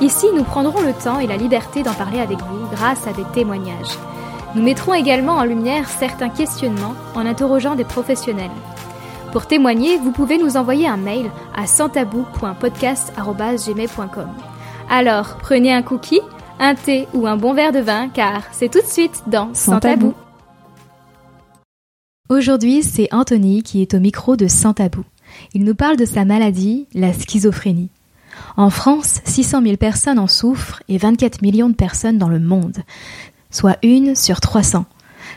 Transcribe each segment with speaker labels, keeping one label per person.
Speaker 1: ici nous prendrons le temps et la liberté d'en parler avec vous grâce à des témoignages. Nous mettrons également en lumière certains questionnements en interrogeant des professionnels. Pour témoigner, vous pouvez nous envoyer un mail à santabou.podcast.gmail.com. Alors, prenez un cookie, un thé ou un bon verre de vin, car c'est tout de suite dans Sans, tabou. Aujourd'hui, c'est Anthony qui est au micro de Sans Tabou. Il nous parle de sa maladie, la schizophrénie. En France, 600 000 personnes en souffrent et 24 millions de personnes dans le monde, soit une sur 300.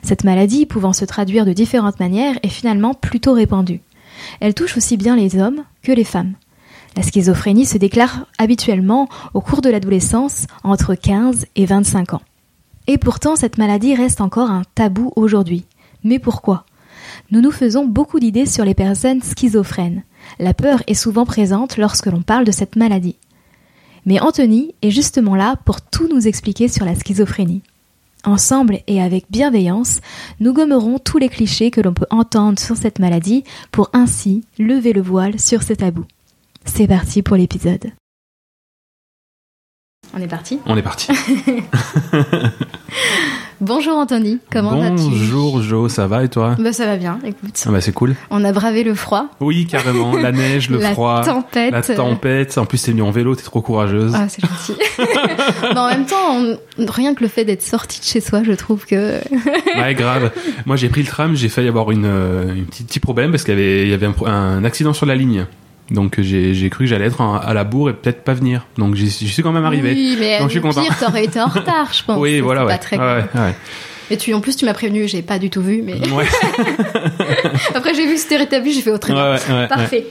Speaker 1: Cette maladie, pouvant se traduire de différentes manières, est finalement plutôt répandue. Elle touche aussi bien les hommes que les femmes. La schizophrénie se déclare habituellement au cours de l'adolescence entre 15 et 25 ans. Et pourtant, cette maladie reste encore un tabou aujourd'hui. Mais pourquoi? Nous nous faisons beaucoup d'idées sur les personnes schizophrènes. La peur est souvent présente lorsque l'on parle de cette maladie. Mais Anthony est justement là pour tout nous expliquer sur la schizophrénie. Ensemble et avec bienveillance, nous gommerons tous les clichés que l'on peut entendre sur cette maladie pour ainsi lever le voile sur ce tabou. C'est parti pour l'épisode. On est parti?
Speaker 2: On est parti.
Speaker 1: Bonjour Anthony, comment vas-tu?
Speaker 2: Bonjour Jo, ça va et toi?
Speaker 1: Bah, Ça va bien, écoute.
Speaker 2: Ah bah c'est cool.
Speaker 1: On a bravé le froid.
Speaker 2: Oui, carrément, la neige, le
Speaker 1: la
Speaker 2: froid.
Speaker 1: tempête.
Speaker 2: La tempête. En plus, t'es venu en vélo, t'es trop courageuse.
Speaker 1: Ah, c'est gentil. Mais en même temps, on- rien que le fait d'être sorti de chez soi, je trouve que...
Speaker 2: ouais, grave. Moi, j'ai pris le tram, j'ai failli avoir une, euh, une petite, petit problème parce qu'il y avait, il y avait un accident sur la ligne. Donc j'ai cru que j'allais être à la bourre et peut-être pas venir. Donc j'y suis quand même arrivé.
Speaker 1: Oui, mais
Speaker 2: Donc, je suis
Speaker 1: au
Speaker 2: content.
Speaker 1: pire, t'aurais été en retard, je pense.
Speaker 2: Oui, voilà,
Speaker 1: pas très
Speaker 2: ouais,
Speaker 1: grave.
Speaker 2: ouais.
Speaker 1: Et tu, en plus, tu m'as prévenu, j'ai pas du tout vu, mais
Speaker 2: Ouais,
Speaker 1: après j'ai vu que c'était rétabli, j'ai fait autre
Speaker 2: ouais, ouais, ouais,
Speaker 1: Parfait.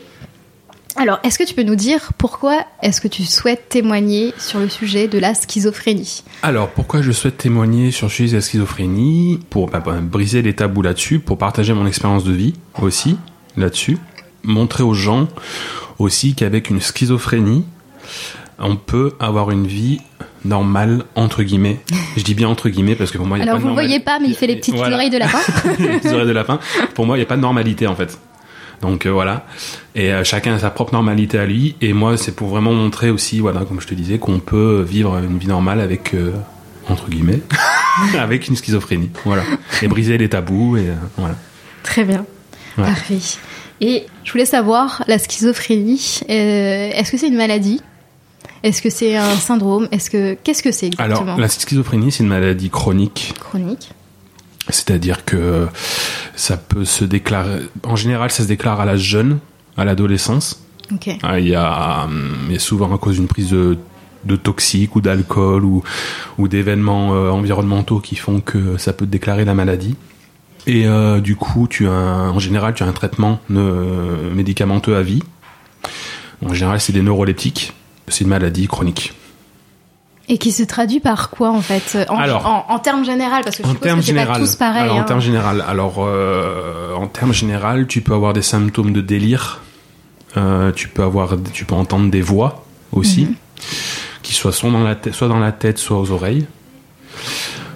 Speaker 1: Alors, est-ce que tu peux nous dire pourquoi est-ce que tu souhaites témoigner sur le sujet de la schizophrénie?
Speaker 2: Alors, pourquoi je souhaite témoigner sur le sujet de la schizophrénie? Pour bah, bah, briser les tabous là-dessus, pour partager mon expérience de vie aussi là-dessus, montrer aux gens aussi qu'avec une schizophrénie, on peut avoir une vie normale entre guillemets. Je dis bien entre guillemets parce que pour moi, il y a
Speaker 1: Alors,
Speaker 2: pas
Speaker 1: vous
Speaker 2: normal-
Speaker 1: voyez pas, mais il fait les petites
Speaker 2: Voilà.
Speaker 1: oreilles de lapin.
Speaker 2: les petites oreilles de lapin. Pour moi, il n'y a pas de normalité en fait. Donc euh, voilà. Et euh, chacun a sa propre normalité à lui. Et moi, c'est pour vraiment montrer aussi, voilà, comme je te disais, qu'on peut vivre une vie normale avec, euh, entre guillemets, avec une schizophrénie. Voilà. Et briser les tabous. Et voilà.
Speaker 1: Très bien.
Speaker 2: Ouais.
Speaker 1: Parfait. Et je voulais savoir, la schizophrénie, euh, est-ce que c'est une maladie? Est-ce que c'est un syndrome? Est-ce que qu'est-ce que c'est exactement?
Speaker 2: Alors, la schizophrénie, c'est une maladie chronique.
Speaker 1: Chronique.
Speaker 2: C'est-à-dire que ça peut se déclarer. En général, ça se déclare à l'âge jeune, à l'adolescence.
Speaker 1: Ok.
Speaker 2: Ah, Il y, a, hum, il y a souvent à cause d'une prise de, de toxiques ou d'alcool ou, ou d'événements euh, environnementaux qui font que ça peut déclarer la maladie. Et euh, du coup, tu as un- en général, tu as un traitement euh, médicamenteux à vie. En général, c'est des neuroleptiques. C'est une maladie chronique.
Speaker 1: Et qui se traduit par quoi en fait en,
Speaker 2: Alors,
Speaker 1: en, en termes général parce que je
Speaker 2: En termes
Speaker 1: que c'est pas
Speaker 2: général,
Speaker 1: tous pareils.
Speaker 2: alors,
Speaker 1: hein.
Speaker 2: en termes général, alors euh, en termes général, tu peux avoir des symptômes de délire. Euh, tu peux avoir, tu peux entendre des voix aussi,
Speaker 1: Mhm.
Speaker 2: qui soient soit dans la tête, soit dans la tête, soit aux oreilles.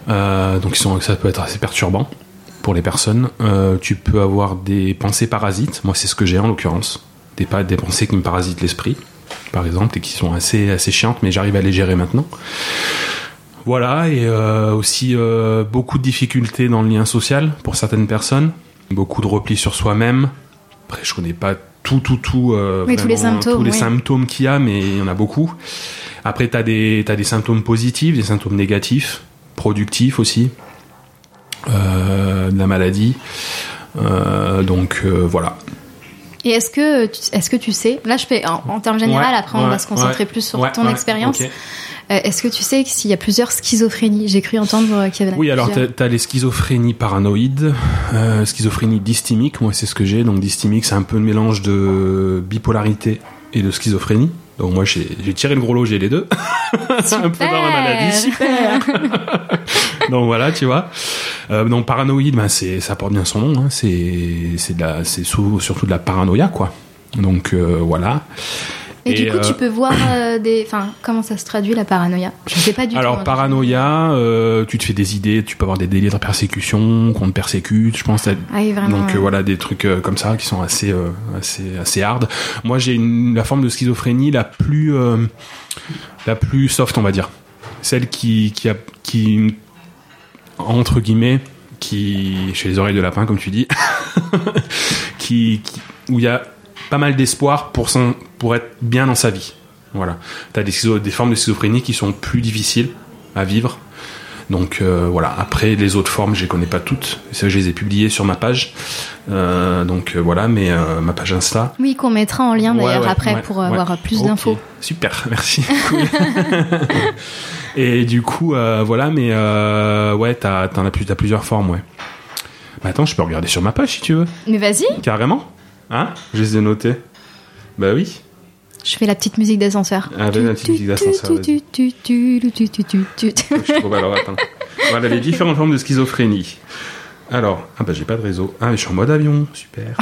Speaker 2: Euh, donc ils sont, ça peut être assez perturbant pour les personnes. Euh, tu peux avoir des pensées parasites. Moi, c'est ce que j'ai en l'occurrence. Des, pensées qui me parasitent l'esprit, par exemple, et qui sont assez, assez chiantes, mais j'arrive à les gérer maintenant. Voilà, et euh, aussi euh, beaucoup de difficultés dans le lien social pour certaines personnes, beaucoup de repli sur soi-même. Après, je connais pas tout, tout, tout,
Speaker 1: Oui, tous les
Speaker 2: vraiment,
Speaker 1: symptômes,
Speaker 2: tous les
Speaker 1: oui.
Speaker 2: symptômes qu'il y a, mais il y en a beaucoup. Après, t'as des, t'as des symptômes positifs, des symptômes négatifs, productifs aussi, de la maladie. Euh, donc euh, voilà.
Speaker 1: Et est-ce que tu, est-ce que tu sais Là, je fais en, en termes général.
Speaker 2: Ouais,
Speaker 1: après, on va se concentrer
Speaker 2: ouais,
Speaker 1: plus sur
Speaker 2: Ouais,
Speaker 1: ton
Speaker 2: ouais,
Speaker 1: expérience. Euh, est-ce que tu sais s'il y a plusieurs schizophrénies J'ai cru entendre euh, qu'il y avait.
Speaker 2: Oui, alors t'as t'as les schizophrénies paranoïdes, euh, schizophrénie dysthymique, moi c'est ce que j'ai. Donc dysthymique, c'est un peu le mélange de bipolarité et de schizophrénie. Donc moi j'ai tiré le gros lot, j'ai les deux. un peu dans la maladie, super. donc voilà, tu vois. Euh, donc paranoïde, ben c'est ça porte bien son nom. Hein. C'est c'est de la c'est surtout de la paranoïa quoi. Donc euh, voilà.
Speaker 1: Et, du coup,
Speaker 2: euh,
Speaker 1: tu peux voir euh, des. Enfin, comment ça se traduit la paranoïa? Je sais pas du tout.
Speaker 2: Alors
Speaker 1: hein.
Speaker 2: paranoïa, euh, tu te fais des idées, tu peux avoir des délires de persécution, qu'on te persécute, je pense.
Speaker 1: Ah oui, vraiment.
Speaker 2: Donc
Speaker 1: ouais.
Speaker 2: euh, voilà des trucs euh, comme ça qui sont assez euh, assez assez hard. Moi j'ai une la forme de schizophrénie la plus euh, la plus soft on va dire. Celle qui qui a qui entre guillemets qui chez les oreilles de lapin comme tu dis qui, qui- où il y a pas mal d'espoir pour son pour être bien dans sa vie. Voilà. T'as des schizo- des formes de schizophrénie qui sont plus difficiles à vivre. Donc euh, voilà. Après les autres formes, je les connais pas toutes. Ça, je les ai publiées sur ma page. Euh, donc euh, voilà, mais ma page Insta.
Speaker 1: Oui, qu'on mettra en lien d'ailleurs
Speaker 2: ouais,
Speaker 1: après
Speaker 2: ouais,
Speaker 1: pour avoir plus d'infos.
Speaker 2: Super, merci. Cool. Et du coup, euh, voilà, mais euh, ouais, t'as, t'en as, plus, t'as plusieurs formes, ouais. Bah attends, je peux regarder sur ma page si tu veux.
Speaker 1: Mais vas-y,
Speaker 2: Carrément Hein Je les ai notés. Bah oui.
Speaker 1: je fais la petite musique d'ascenseur.
Speaker 2: Ah, vas-y, la petite musique d'ascenseur, vas-y.
Speaker 1: Tu, tu, tu, tu, tu, tu, tu, tu.
Speaker 2: Je trouve alors, attends. Voilà les différentes formes de schizophrénie. Alors, ah bah j'ai pas de réseau. Ah, mais je suis en mode avion. Super.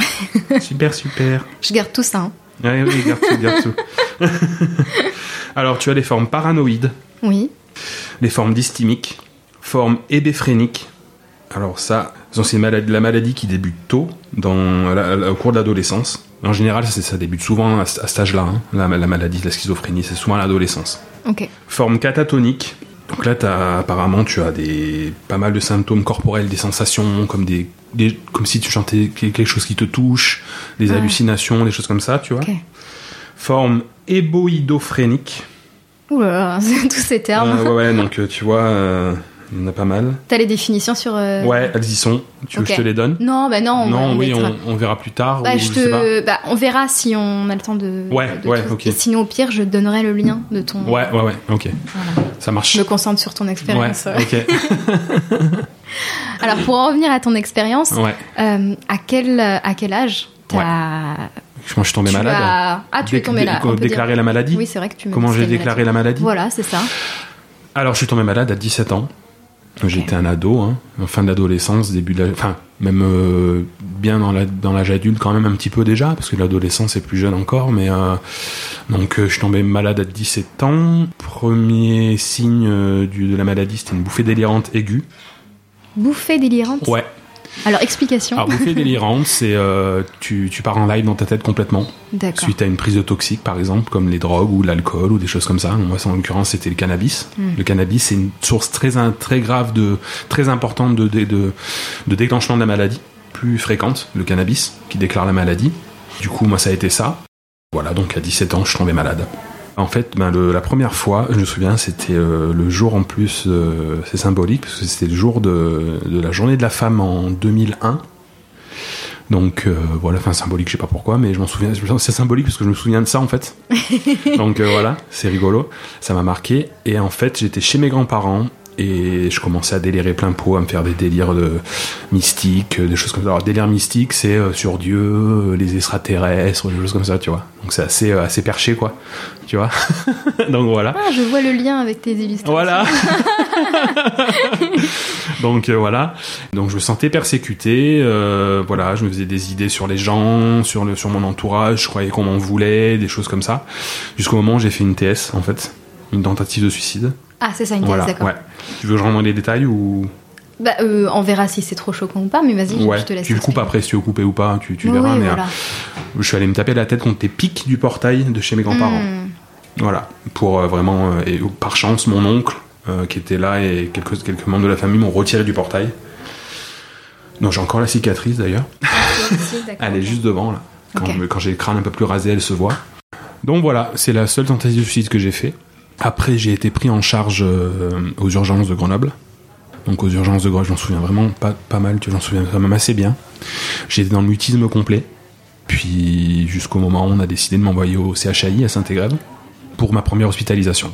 Speaker 2: super, super.
Speaker 1: Je garde tout ça. hein.
Speaker 2: Ouais, oui, garde tout, garde tout. Alors, tu as les formes paranoïdes,
Speaker 1: Oui.
Speaker 2: Les formes dysthymiques, formes hébéphréniques. Alors ça, c'est la maladie qui débute tôt, dans, la- la- au cours de l'adolescence. En général, ça, ça débute souvent à, à cet âge-là, hein, la, la maladie, la schizophrénie, c'est souvent à l'adolescence.
Speaker 1: Ok.
Speaker 2: Forme catatonique. Donc là, t'as- apparemment, tu as des, pas mal de symptômes corporels, des sensations comme des, des- comme si tu chantais quelque chose qui te touche, des
Speaker 1: Ah.
Speaker 2: hallucinations, des choses comme ça, tu vois.
Speaker 1: Ok.
Speaker 2: Forme éboïdophrénique.
Speaker 1: Ouh là tous ces termes.
Speaker 2: Euh, ouais, ouais, donc euh, tu vois, euh, il y en a pas mal.
Speaker 1: T'as les définitions sur. euh,
Speaker 2: Ouais, elles y sont. Tu veux que je te les donne
Speaker 1: Non, bah non. on
Speaker 2: Non, oui,
Speaker 1: mettra.
Speaker 2: on, on verra plus tard.
Speaker 1: Bah,
Speaker 2: ou
Speaker 1: je
Speaker 2: je sais pas.
Speaker 1: te... bah, on verra si on a le temps de.
Speaker 2: Ouais,
Speaker 1: de
Speaker 2: ouais,
Speaker 1: tout.
Speaker 2: ok.
Speaker 1: Et sinon, au pire, je te donnerai le lien de ton.
Speaker 2: Ouais, ouais, ouais, ok.
Speaker 1: Voilà.
Speaker 2: Ça marche.
Speaker 1: Je me concentre sur ton
Speaker 2: Ouais,
Speaker 1: expérience.
Speaker 2: ok.
Speaker 1: Alors, pour en revenir à ton expérience,
Speaker 2: Ouais.
Speaker 1: à quel à quel âge t'as
Speaker 2: Moi, je suis tombé
Speaker 1: tu
Speaker 2: malade.
Speaker 1: as- Ah, tu es tombé là.
Speaker 2: Déclarer
Speaker 1: dire.
Speaker 2: la maladie
Speaker 1: Oui, c'est vrai que tu me
Speaker 2: Comment j'ai déclaré la maladie
Speaker 1: Voilà, c'est ça.
Speaker 2: Alors, je suis tombé malade à 17 ans. J'étais un ado, hein, fin d'adolescence, début de la... Enfin, même euh, bien dans la- dans l'âge adulte quand même un petit peu déjà, parce que l'adolescence est plus jeune encore, mais... euh, donc, euh, je suis tombé malade à 17 ans. Premier signe du, de la maladie, c'était une bouffée délirante aiguë.
Speaker 1: Bouffée délirante?
Speaker 2: Ouais.
Speaker 1: Alors, explication.
Speaker 2: Alors, bouffée délirante, c'est... euh, tu, tu pars en live dans ta tête complètement.
Speaker 1: D'accord.
Speaker 2: Suite à une prise de toxique, par exemple, comme les drogues ou l'alcool ou des choses comme ça. Moi, en l'occurrence, c'était le cannabis.
Speaker 1: Mm.
Speaker 2: Le cannabis, c'est une source très, très grave, de, très importante de, de, de, de déclenchement de la maladie. Plus fréquente, le cannabis, qui déclare la maladie. Du coup, moi, ça a été ça. Voilà, donc à 17 ans, je tombé malade. En fait, ben, le- la première fois, je me souviens, c'était euh, le jour en plus, euh, c'est symbolique, parce que c'était le jour de, de la journée de la femme en 2001. Donc euh, voilà, enfin symbolique, je sais pas pourquoi, mais je m'en souviens. C'est symbolique parce que je me souviens de ça en fait. Donc voilà, c'est rigolo, ça m'a marqué. Et en fait, j'étais chez mes grands-parents et je commençais à délirer plein pot, à me faire des délires de mystiques, euh, des choses comme ça. Alors délire mystique, c'est euh, sur Dieu, euh, les extraterrestres, des choses comme ça, tu vois. Donc c'est assez euh, assez perché quoi, tu vois? Donc voilà.
Speaker 1: Ah, je vois le lien avec tes illustrations.
Speaker 2: Voilà. Donc voilà. Donc je me sentais persécuté. voilà, je me faisais des idées sur les gens, sur le sur mon entourage. Je croyais qu'on m'en voulait, des choses comme ça. Jusqu'au moment où j'ai fait une TS en fait, une tentative de suicide.
Speaker 1: Ah, c'est ça, une thèse,
Speaker 2: voilà.
Speaker 1: d'accord.
Speaker 2: Ouais. Tu veux que je rentre dans les détails ou?
Speaker 1: Bah, euh, on verra si c'est trop choquant ou pas, mais vas-y,
Speaker 2: ouais.
Speaker 1: je te laisse.
Speaker 2: Tu le coupes après si tu veux couper ou pas. Tu, tu
Speaker 1: Oui,
Speaker 2: verras.
Speaker 1: oui,
Speaker 2: mais
Speaker 1: voilà.
Speaker 2: euh, je suis allé me taper la tête contre les pics du portail de chez mes grands-parents.
Speaker 1: Hmm.
Speaker 2: Voilà, pour euh, vraiment, et par chance, mon oncle, qui était là, et quelques, quelques membres de la famille m'ont retiré du portail. Non, j'ai encore la cicatrice d'ailleurs.
Speaker 1: D'accord.
Speaker 2: Elle est juste devant, là. Quand, quand j'ai le crâne un peu plus rasé, elle se voit. Donc voilà, c'est la seule tentative de suicide que j'ai fait. Après, j'ai été pris en charge euh, aux urgences de Grenoble. Donc aux urgences de Grenoble, j'en souviens vraiment pas, pas mal, j'en souviens quand même assez bien. J'étais dans le mutisme complet. Puis jusqu'au moment où on a décidé de m'envoyer au CHAI à Saint-Égrève pour ma première hospitalisation.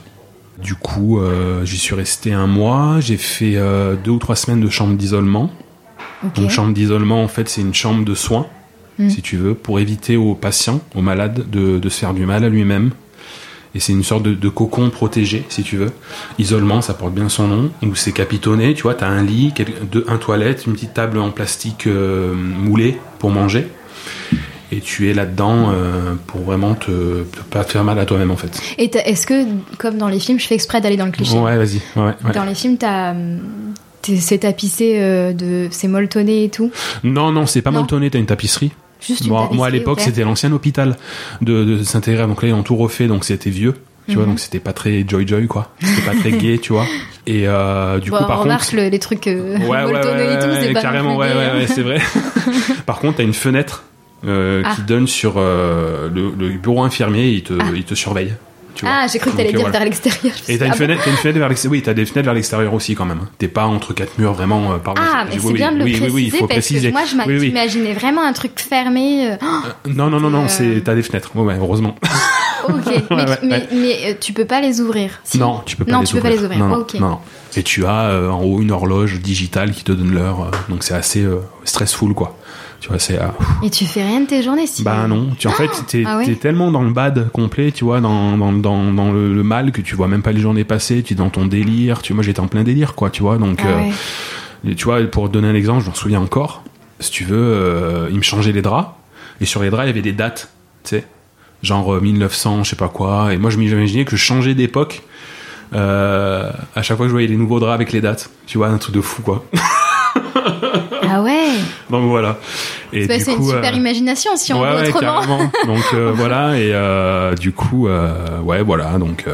Speaker 2: Du coup, euh, j'y suis resté un mois. J'ai fait euh, deux ou trois semaines de chambre d'isolement. Donc chambre d'isolement, en fait, c'est une chambre de soins,
Speaker 1: Mm.
Speaker 2: si tu veux, pour éviter aux patients, aux malades, de, de se faire du mal à lui-même Et c'est une sorte de, de cocon protégé, si tu veux. Isolement, ça porte bien son nom. Où c'est capitonné, tu vois, t'as un lit, deux- un toilette, une petite table en plastique euh, moulée pour manger. Et tu es là-dedans euh, pour vraiment te, te- pas te faire mal à toi-même, en fait.
Speaker 1: Et est-ce que, comme dans les films, je fais exprès d'aller dans le cliché
Speaker 2: Ouais, vas-y. Ouais, ouais.
Speaker 1: Dans les films, t'as. hum, C'est tapissé euh, de. C'est molletonné et tout?
Speaker 2: Non, non, c'est pas molletonné, t'as une tapisserie.
Speaker 1: Juste
Speaker 2: Moi, moi, à l'époque, c'était l'ancien hôpital de, de Saint-Hégrève. Donc là, ils ont tout refait, donc c'était vieux. Tu vois,
Speaker 1: Mhm.
Speaker 2: donc c'était pas très joy-joy, quoi. C'était pas très gay, tu vois. Et euh, du
Speaker 1: Bon,
Speaker 2: coup,
Speaker 1: on
Speaker 2: par
Speaker 1: remarque
Speaker 2: contre.
Speaker 1: le- les trucs euh,
Speaker 2: Ouais, ouais, ouais,
Speaker 1: molletonnés et tout,
Speaker 2: ouais,
Speaker 1: c'est pas
Speaker 2: carrément, ouais, ouais, ouais, c'est vrai. Par contre, t'as une fenêtre euh,
Speaker 1: Ah.
Speaker 2: qui donne sur euh, le, le bureau infirmier, il te,
Speaker 1: Ah.
Speaker 2: il te surveille. Tu vois.
Speaker 1: Ah, j'ai cru que t'allais
Speaker 2: Donc,
Speaker 1: dire
Speaker 2: euh,
Speaker 1: vers l'extérieur.
Speaker 2: Et t'as une, fenêtre, t'as une fenêtre vers l'extérieur. Oui, t'as des fenêtres vers l'extérieur aussi quand même. hein. T'es pas entre quatre murs vraiment. Euh, pardon.
Speaker 1: Ah, mais c'est
Speaker 2: oui,
Speaker 1: bien de le
Speaker 2: oui,
Speaker 1: préciser
Speaker 2: oui, oui, il faut
Speaker 1: parce
Speaker 2: préciser.
Speaker 1: que moi je j'imaginais vraiment un truc fermé. euh, oh,
Speaker 2: Non, non, non, non,
Speaker 1: Euh.
Speaker 2: c'est t'as des fenêtres. Ouais, ouais, heureusement.
Speaker 1: ok, mais,
Speaker 2: ouais,
Speaker 1: mais,
Speaker 2: ouais.
Speaker 1: mais, euh, tu peux pas les ouvrir. si
Speaker 2: Non, tu peux pas
Speaker 1: Non,
Speaker 2: les
Speaker 1: tu peux
Speaker 2: ouvrir.
Speaker 1: pas les ouvrir.
Speaker 2: Non. Et tu as euh, en haut une horloge digitale qui te donne l'heure. euh, donc c'est assez euh, stressful, quoi. Tu vois, c'est. euh,
Speaker 1: Et tu fais rien de tes journées si.
Speaker 2: bah non. Tu, en fait, t'es
Speaker 1: Ah ouais
Speaker 2: t'es tellement dans le bad complet, tu vois, dans, dans, dans, dans le, le mal que tu vois même pas les journées passer. Tu es dans ton délire. Tu, moi, j'étais en plein délire, quoi, tu vois. Donc,
Speaker 1: Ah
Speaker 2: euh,
Speaker 1: ouais.
Speaker 2: tu vois, pour te donner un exemple, je m'en souviens encore. Si tu veux, euh, il me changeait les draps. Et sur les draps, il y avait des dates, tu sais. Genre euh, 1900, je sais pas quoi. Et moi, je m'imaginais que je changeais d'époque. euh, à chaque fois que je voyais les nouveaux draps avec les dates. Tu vois, un truc de fou, quoi.
Speaker 1: Ah ouais.
Speaker 2: Donc voilà. Et
Speaker 1: Bah, c'est une super
Speaker 2: euh,
Speaker 1: imagination si on
Speaker 2: ouais,
Speaker 1: veut autrement.
Speaker 2: Donc euh, voilà, et euh, du coup, ouais, voilà, donc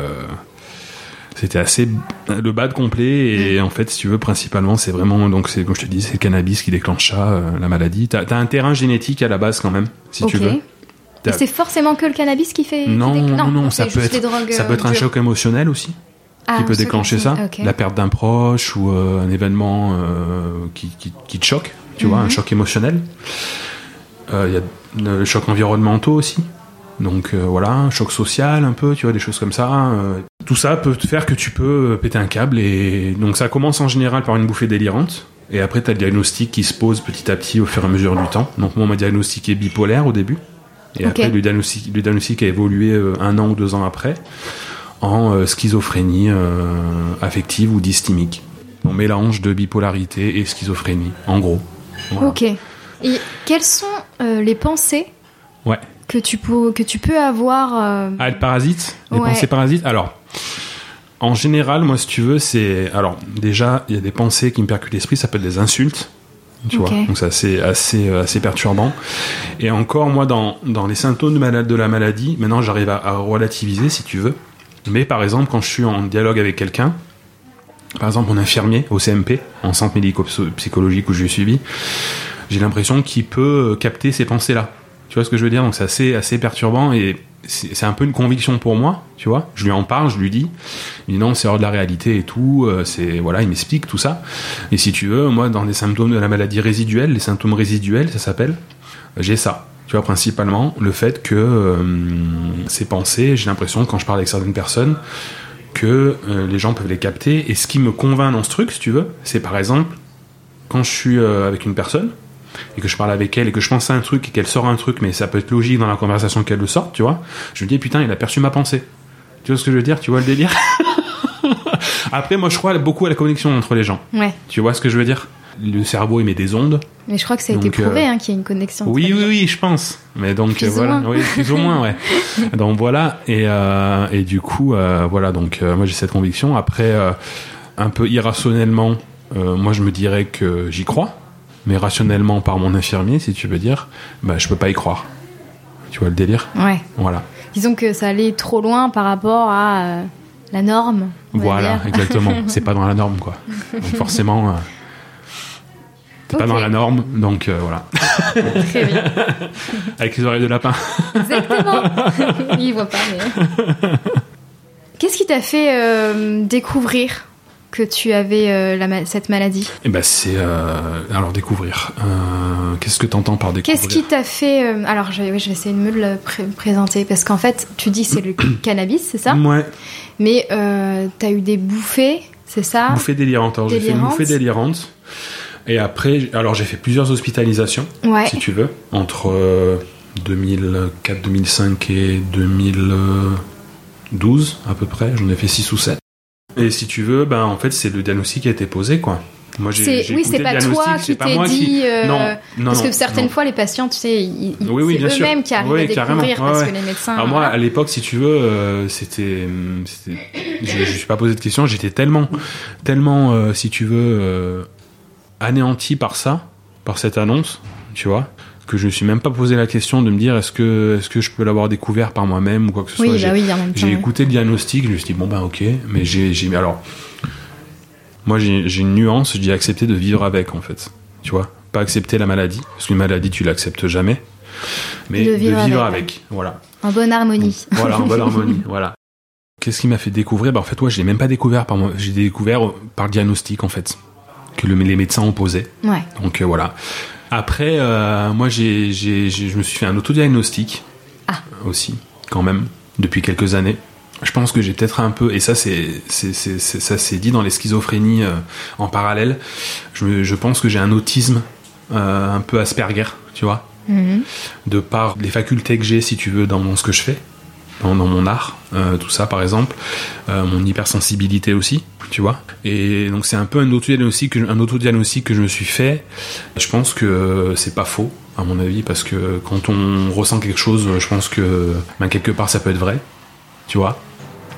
Speaker 2: c'était assez le bad complet. Et en fait, si tu veux, principalement, c'est vraiment, donc c'est comme je te dis, c'est le cannabis qui euh, la maladie. T'as as un terrain génétique à la base quand même, si tu veux.
Speaker 1: Et c'est forcément que le cannabis qui fait. qui
Speaker 2: Non, non, non, ça peut être, ça peut être un choc émotionnel aussi
Speaker 1: Ah,
Speaker 2: qui peut
Speaker 1: un choc
Speaker 2: déclencher ça, la perte d'un proche ou euh, un événement euh, qui, qui, qui te choque, tu vois, un
Speaker 1: Mhm.
Speaker 2: choc émotionnel. Euh, Il y a le choc environnementaux aussi. Donc euh, voilà, un choc social un peu, tu vois, des choses comme ça. euh. tout ça peut te faire que tu peux péter un câble et donc ça commence en général par une bouffée délirante. Et après, tu as le diagnostic qui se pose petit à petit au fur et à mesure du temps. Donc moi, on m'a diagnostiqué bipolaire au début. Et après, le diagnostic, le diagnostic a évolué un an ou deux ans après en euh, schizophrénie euh, affective ou dysthymique. Donc mélange de bipolarité et schizophrénie, en gros. Voilà.
Speaker 1: Ok. Et quelles sont euh, les pensées
Speaker 2: Ouais.
Speaker 1: que tu peux, que tu peux avoir
Speaker 2: Ah, le parasite? Les
Speaker 1: Ouais.
Speaker 2: pensées parasites? Alors, en général, moi, si tu veux, c'est. Alors, déjà, il y a des pensées qui me percutent l'esprit, ça peut être des insultes. Tu vois, donc c'est assez, assez, assez perturbant. Et encore, moi, dans, dans les symptômes de, malade, de la maladie, maintenant, j'arrive à, à relativiser, si tu veux. Mais par exemple, quand je suis en dialogue avec quelqu'un, par exemple, mon infirmier au CMP, en centre médico-psychologique où je suis suivi, j'ai l'impression qu'il peut euh, capter ces pensées-là. Tu vois ce que je veux dire? Donc c'est assez, assez perturbant et c'est un peu une conviction pour moi, tu vois? Je lui en parle, je lui dis, il dit non, c'est hors de la réalité et tout. euh, C'est voilà, il m'explique tout ça. Et si tu veux, moi, dans les symptômes de la maladie résiduelle, les symptômes résiduels, ça s'appelle, euh, j'ai ça. Tu vois, principalement le fait que euh, ces pensées, j'ai l'impression quand je parle avec certaines personnes que euh, les gens peuvent les capter. Et ce qui me convainc dans ce truc, si tu veux, c'est par exemple quand je suis euh, avec une personne et que je parle avec elle et que je pense à un truc et qu'elle sort un truc, mais ça peut être logique dans la conversation qu'elle le sorte, tu vois. Je me dis putain, il a perçu ma pensée. Tu vois ce que je veux dire? Tu vois le délire? Après, moi, je crois beaucoup à la connexion entre les gens.
Speaker 1: Ouais.
Speaker 2: Tu vois ce que je veux dire? Le cerveau émet des ondes.
Speaker 1: Mais je crois que ça a été
Speaker 2: Donc, euh,
Speaker 1: prouvé hein, qu'il y a une connexion.
Speaker 2: Oui, oui, oui, je pense. Mais donc
Speaker 1: Plus ou
Speaker 2: voilà,
Speaker 1: moins.
Speaker 2: oui, plus ou moins, ouais. donc voilà, et euh, et du coup, euh, voilà, donc euh, moi j'ai cette conviction. Après, un peu irrationnellement, moi je me dirais que j'y crois, mais rationnellement par mon infirmier, si tu veux dire, bah je peux pas y croire. Tu vois le délire?
Speaker 1: Ouais.
Speaker 2: Voilà,
Speaker 1: Disons que ça allait trop loin par rapport à la norme.
Speaker 2: voilà, exactement. C'est pas dans la norme, quoi. Donc forcément. Pas dans la norme, donc euh, voilà.
Speaker 1: Très bien.
Speaker 2: Avec les oreilles de lapin.
Speaker 1: Exactement. Il voit pas, mais. Qu'est-ce qui t'a fait euh, découvrir que tu avais euh, la ma- cette maladie?
Speaker 2: Et ben c'est euh, alors découvrir. Euh, Qu'est-ce que t'entends par découvrir?
Speaker 1: Qu'est-ce qui t'a fait Alors, je, oui, je vais essayer de me le pré- présenter parce qu'en fait, tu dis c'est le cannabis, c'est ça?
Speaker 2: Ouais,
Speaker 1: Mais t'as eu des bouffées, c'est ça?
Speaker 2: Bouffée délirante. Alors j'ai fait une bouffée délirante. Et après, alors j'ai fait plusieurs hospitalisations,
Speaker 1: Ouais.
Speaker 2: si tu veux, entre euh, 2004, 2005 et 12 à peu près, j'en ai fait 6 ou 7. Et si tu veux, ben en fait c'est le diagnostic qui a été posé quoi. Moi, j'ai,
Speaker 1: oui, c'est pas toi qui t'es dit. euh,
Speaker 2: Non, non,
Speaker 1: parce que certaines
Speaker 2: non.
Speaker 1: fois, les patients, tu sais, ils, ils-
Speaker 2: Oui, oui, bien
Speaker 1: c'est eux-mêmes qui arrivent
Speaker 2: Oui,
Speaker 1: à découvrir
Speaker 2: Ouais,
Speaker 1: parce
Speaker 2: ouais.
Speaker 1: que les médecins.
Speaker 2: Alors moi, à l'époque, si tu veux, euh, c'était, je, je me suis pas posé de questions. J'étais tellement, tellement, euh, si tu veux, euh, anéanti par ça, par cette annonce, tu vois, que je me suis même pas posé la question de me dire est-ce que, est-ce que je peux l'avoir découvert par moi-même ou quoi que ce soit.
Speaker 1: Oui,
Speaker 2: J'ai-
Speaker 1: bah oui.
Speaker 2: J'ai écouté le diagnostic, je me suis dit bon ben ok, mais j'ai, j'ai alors, moi j'ai, j'ai une nuance, je dis accepter de vivre avec en fait, tu vois, pas accepter la maladie, parce qu'une maladie tu l'acceptes jamais, mais
Speaker 1: De
Speaker 2: de
Speaker 1: vivre
Speaker 2: vivre,
Speaker 1: avec.
Speaker 2: avec, voilà.
Speaker 1: En bonne harmonie.
Speaker 2: Voilà, en bonne harmonie. Voilà. Qu'est-ce qui m'a fait découvrir? Bah, En fait, ouais, je l'ai même pas découvert par moi. J'ai découvert par le diagnostic, en fait, que le- les médecins ont posé.
Speaker 1: Ouais.
Speaker 2: Donc euh, voilà. Après, euh, moi, j'ai, j'ai- j'ai- je me suis fait un autodiagnostic
Speaker 1: Ah.
Speaker 2: aussi, quand même, depuis quelques années. Je pense que j'ai peut-être un peu, et ça c'est, c'est, c'est- c'est- ça s'est dit dans les schizophrénies euh, en parallèle. Je, je pense que j'ai un autisme un peu Asperger, tu vois
Speaker 1: Mhm.
Speaker 2: de par les facultés que j'ai, si tu veux, dans mon- ce que je fais, dans, mon art, euh, tout ça par exemple, euh, mon hypersensibilité aussi, tu vois. Et donc c'est un peu un autodiagnostic, un que je me suis fait. Je pense que c'est pas faux, à mon avis, parce que quand on ressent quelque chose, je pense que ben, quelque part ça peut être vrai, tu vois.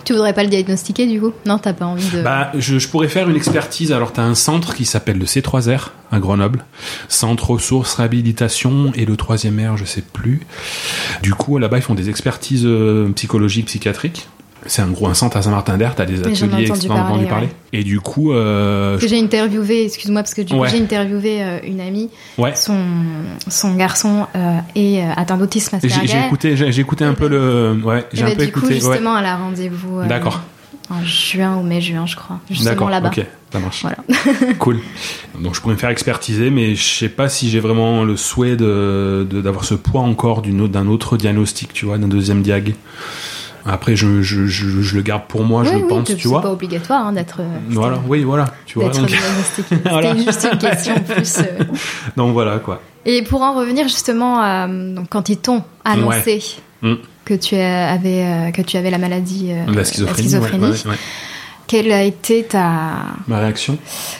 Speaker 1: Tu voudrais pas le diagnostiquer du coup? Non, t'as pas envie de.
Speaker 2: Bah, je, pourrais faire une expertise. Alors, tu as un centre qui s'appelle le C3R à Grenoble, Centre ressources réhabilitation, et le troisième R, je sais plus. Du coup, là-bas, ils font des expertises euh, psychologiques, psychiatriques. C'est un gros un centre à Saint-Martin-d'Air, t'as des ateliers,
Speaker 1: entendu
Speaker 2: etc., entendu
Speaker 1: parler,
Speaker 2: Et du coup, euh,
Speaker 1: que j'ai interviewé, excuse-moi, parce que du coup,
Speaker 2: Ouais.
Speaker 1: j'ai interviewé euh, une amie,
Speaker 2: ouais,
Speaker 1: son, son garçon euh, est euh, atteint d'autisme
Speaker 2: j'ai
Speaker 1: Asperger.
Speaker 2: j'ai écouté, j'ai écouté un peu le, ouais,
Speaker 1: Et
Speaker 2: j'ai
Speaker 1: bah,
Speaker 2: un peu
Speaker 1: du coup,
Speaker 2: écouté, ouais.
Speaker 1: justement, elle a rendez-vous
Speaker 2: D'accord,
Speaker 1: en juin ou mai-juin, je crois.
Speaker 2: D'accord,
Speaker 1: là-bas.
Speaker 2: ok, ça marche.
Speaker 1: Voilà.
Speaker 2: cool. Donc je pourrais me faire expertiser, mais je sais pas si j'ai vraiment le souhait de d'avoir ce poids encore d'un autre diagnostic, tu vois, d'un deuxième diag. Après, je, je, je, je le garde pour moi, je
Speaker 1: oui,
Speaker 2: pense,
Speaker 1: c'est
Speaker 2: tu vois.
Speaker 1: pas obligatoire hein, d'être. euh,
Speaker 2: Voilà, oui, voilà, tu vois. Donc. Voilà.
Speaker 1: Juste une question plus. euh.
Speaker 2: donc voilà, quoi.
Speaker 1: Et pour en revenir justement à donc, quand ils t'ont annoncé
Speaker 2: Mm.
Speaker 1: que tu avais euh, que tu avais la maladie, euh,
Speaker 2: La schizophrénie, ouais, ouais, ouais.
Speaker 1: quelle a été ta
Speaker 2: Ma réaction?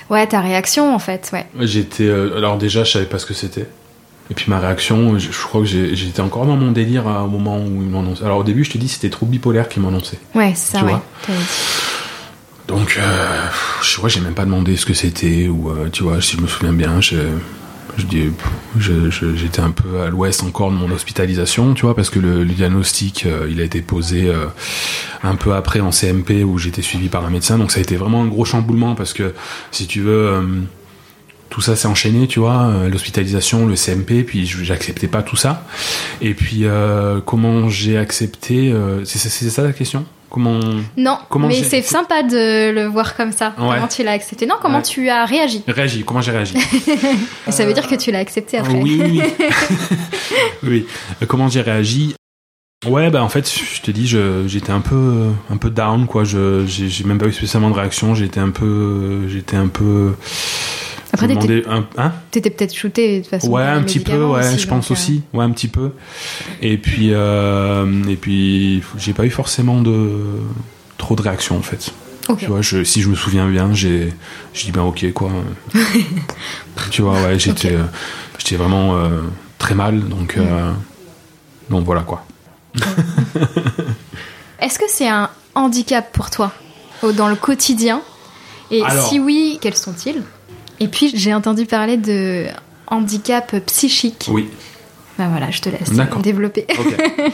Speaker 1: Ouais ta réaction en fait ouais.
Speaker 2: J'étais. euh, alors déjà, je savais pas ce que c'était. Et puis ma réaction, je, je crois que j'étais encore dans mon délire à- au moment où ils m'annonçaient. Alors au début, je te dis, c'était trop bipolaire qu'ils m'annonçaient.
Speaker 1: Ouais, ça,
Speaker 2: Tu
Speaker 1: ouais.
Speaker 2: vois. Donc, euh, je crois que j'ai même pas demandé ce que c'était, ou euh, tu vois, si je me souviens bien, je, j'étais un peu à l'ouest encore de mon hospitalisation, tu vois, parce que le, le diagnostic, euh, il a été posé euh, un peu après en CMP où j'étais suivi par un médecin, donc ça a été vraiment un gros chamboulement parce que, si tu veux, euh, tout ça s'est enchaîné, tu vois, euh, l'hospitalisation, le CMP, puis j'acceptais pas tout ça. Et puis, euh, comment j'ai accepté, euh, c'est ça la question? Comment
Speaker 1: Non,
Speaker 2: Comment
Speaker 1: mais c'est sympa de le voir comme ça.
Speaker 2: Ouais.
Speaker 1: Comment tu l'as accepté? Non, comment
Speaker 2: Ouais.
Speaker 1: tu as réagi?
Speaker 2: Réagi Comment j'ai réagi?
Speaker 1: Ça veut dire que tu l'as accepté après.
Speaker 2: Oui, oui, Comment j'ai réagi? Ouais, bah en fait, je te dis, j'étais un peu, un peu down, quoi. Je, j'ai j'ai même pas eu spécialement de réaction. J'étais un peu, j'étais un peu.
Speaker 1: Après, t'étais
Speaker 2: demandais hein
Speaker 1: peut-être shooté de toute façon.
Speaker 2: Ouais, un petit peu, ouais,
Speaker 1: aussi,
Speaker 2: je pense
Speaker 1: donc, euh,
Speaker 2: aussi, ouais, un petit peu. Et puis, euh, et puis, j'ai pas eu forcément de trop de réactions en fait. Tu vois, je, si je me souviens bien, j'ai, dit ben ok quoi. tu vois, ouais, j'étais, euh, j'étais vraiment euh, très mal, donc, euh, donc voilà quoi.
Speaker 1: Est-ce que c'est un handicap pour toi dans le quotidien? Et
Speaker 2: Alors-
Speaker 1: si oui, quels sont-ils? Et puis j'ai entendu parler de handicap psychique.
Speaker 2: Oui.
Speaker 1: Bah voilà, je te laisse développer.
Speaker 2: Ok.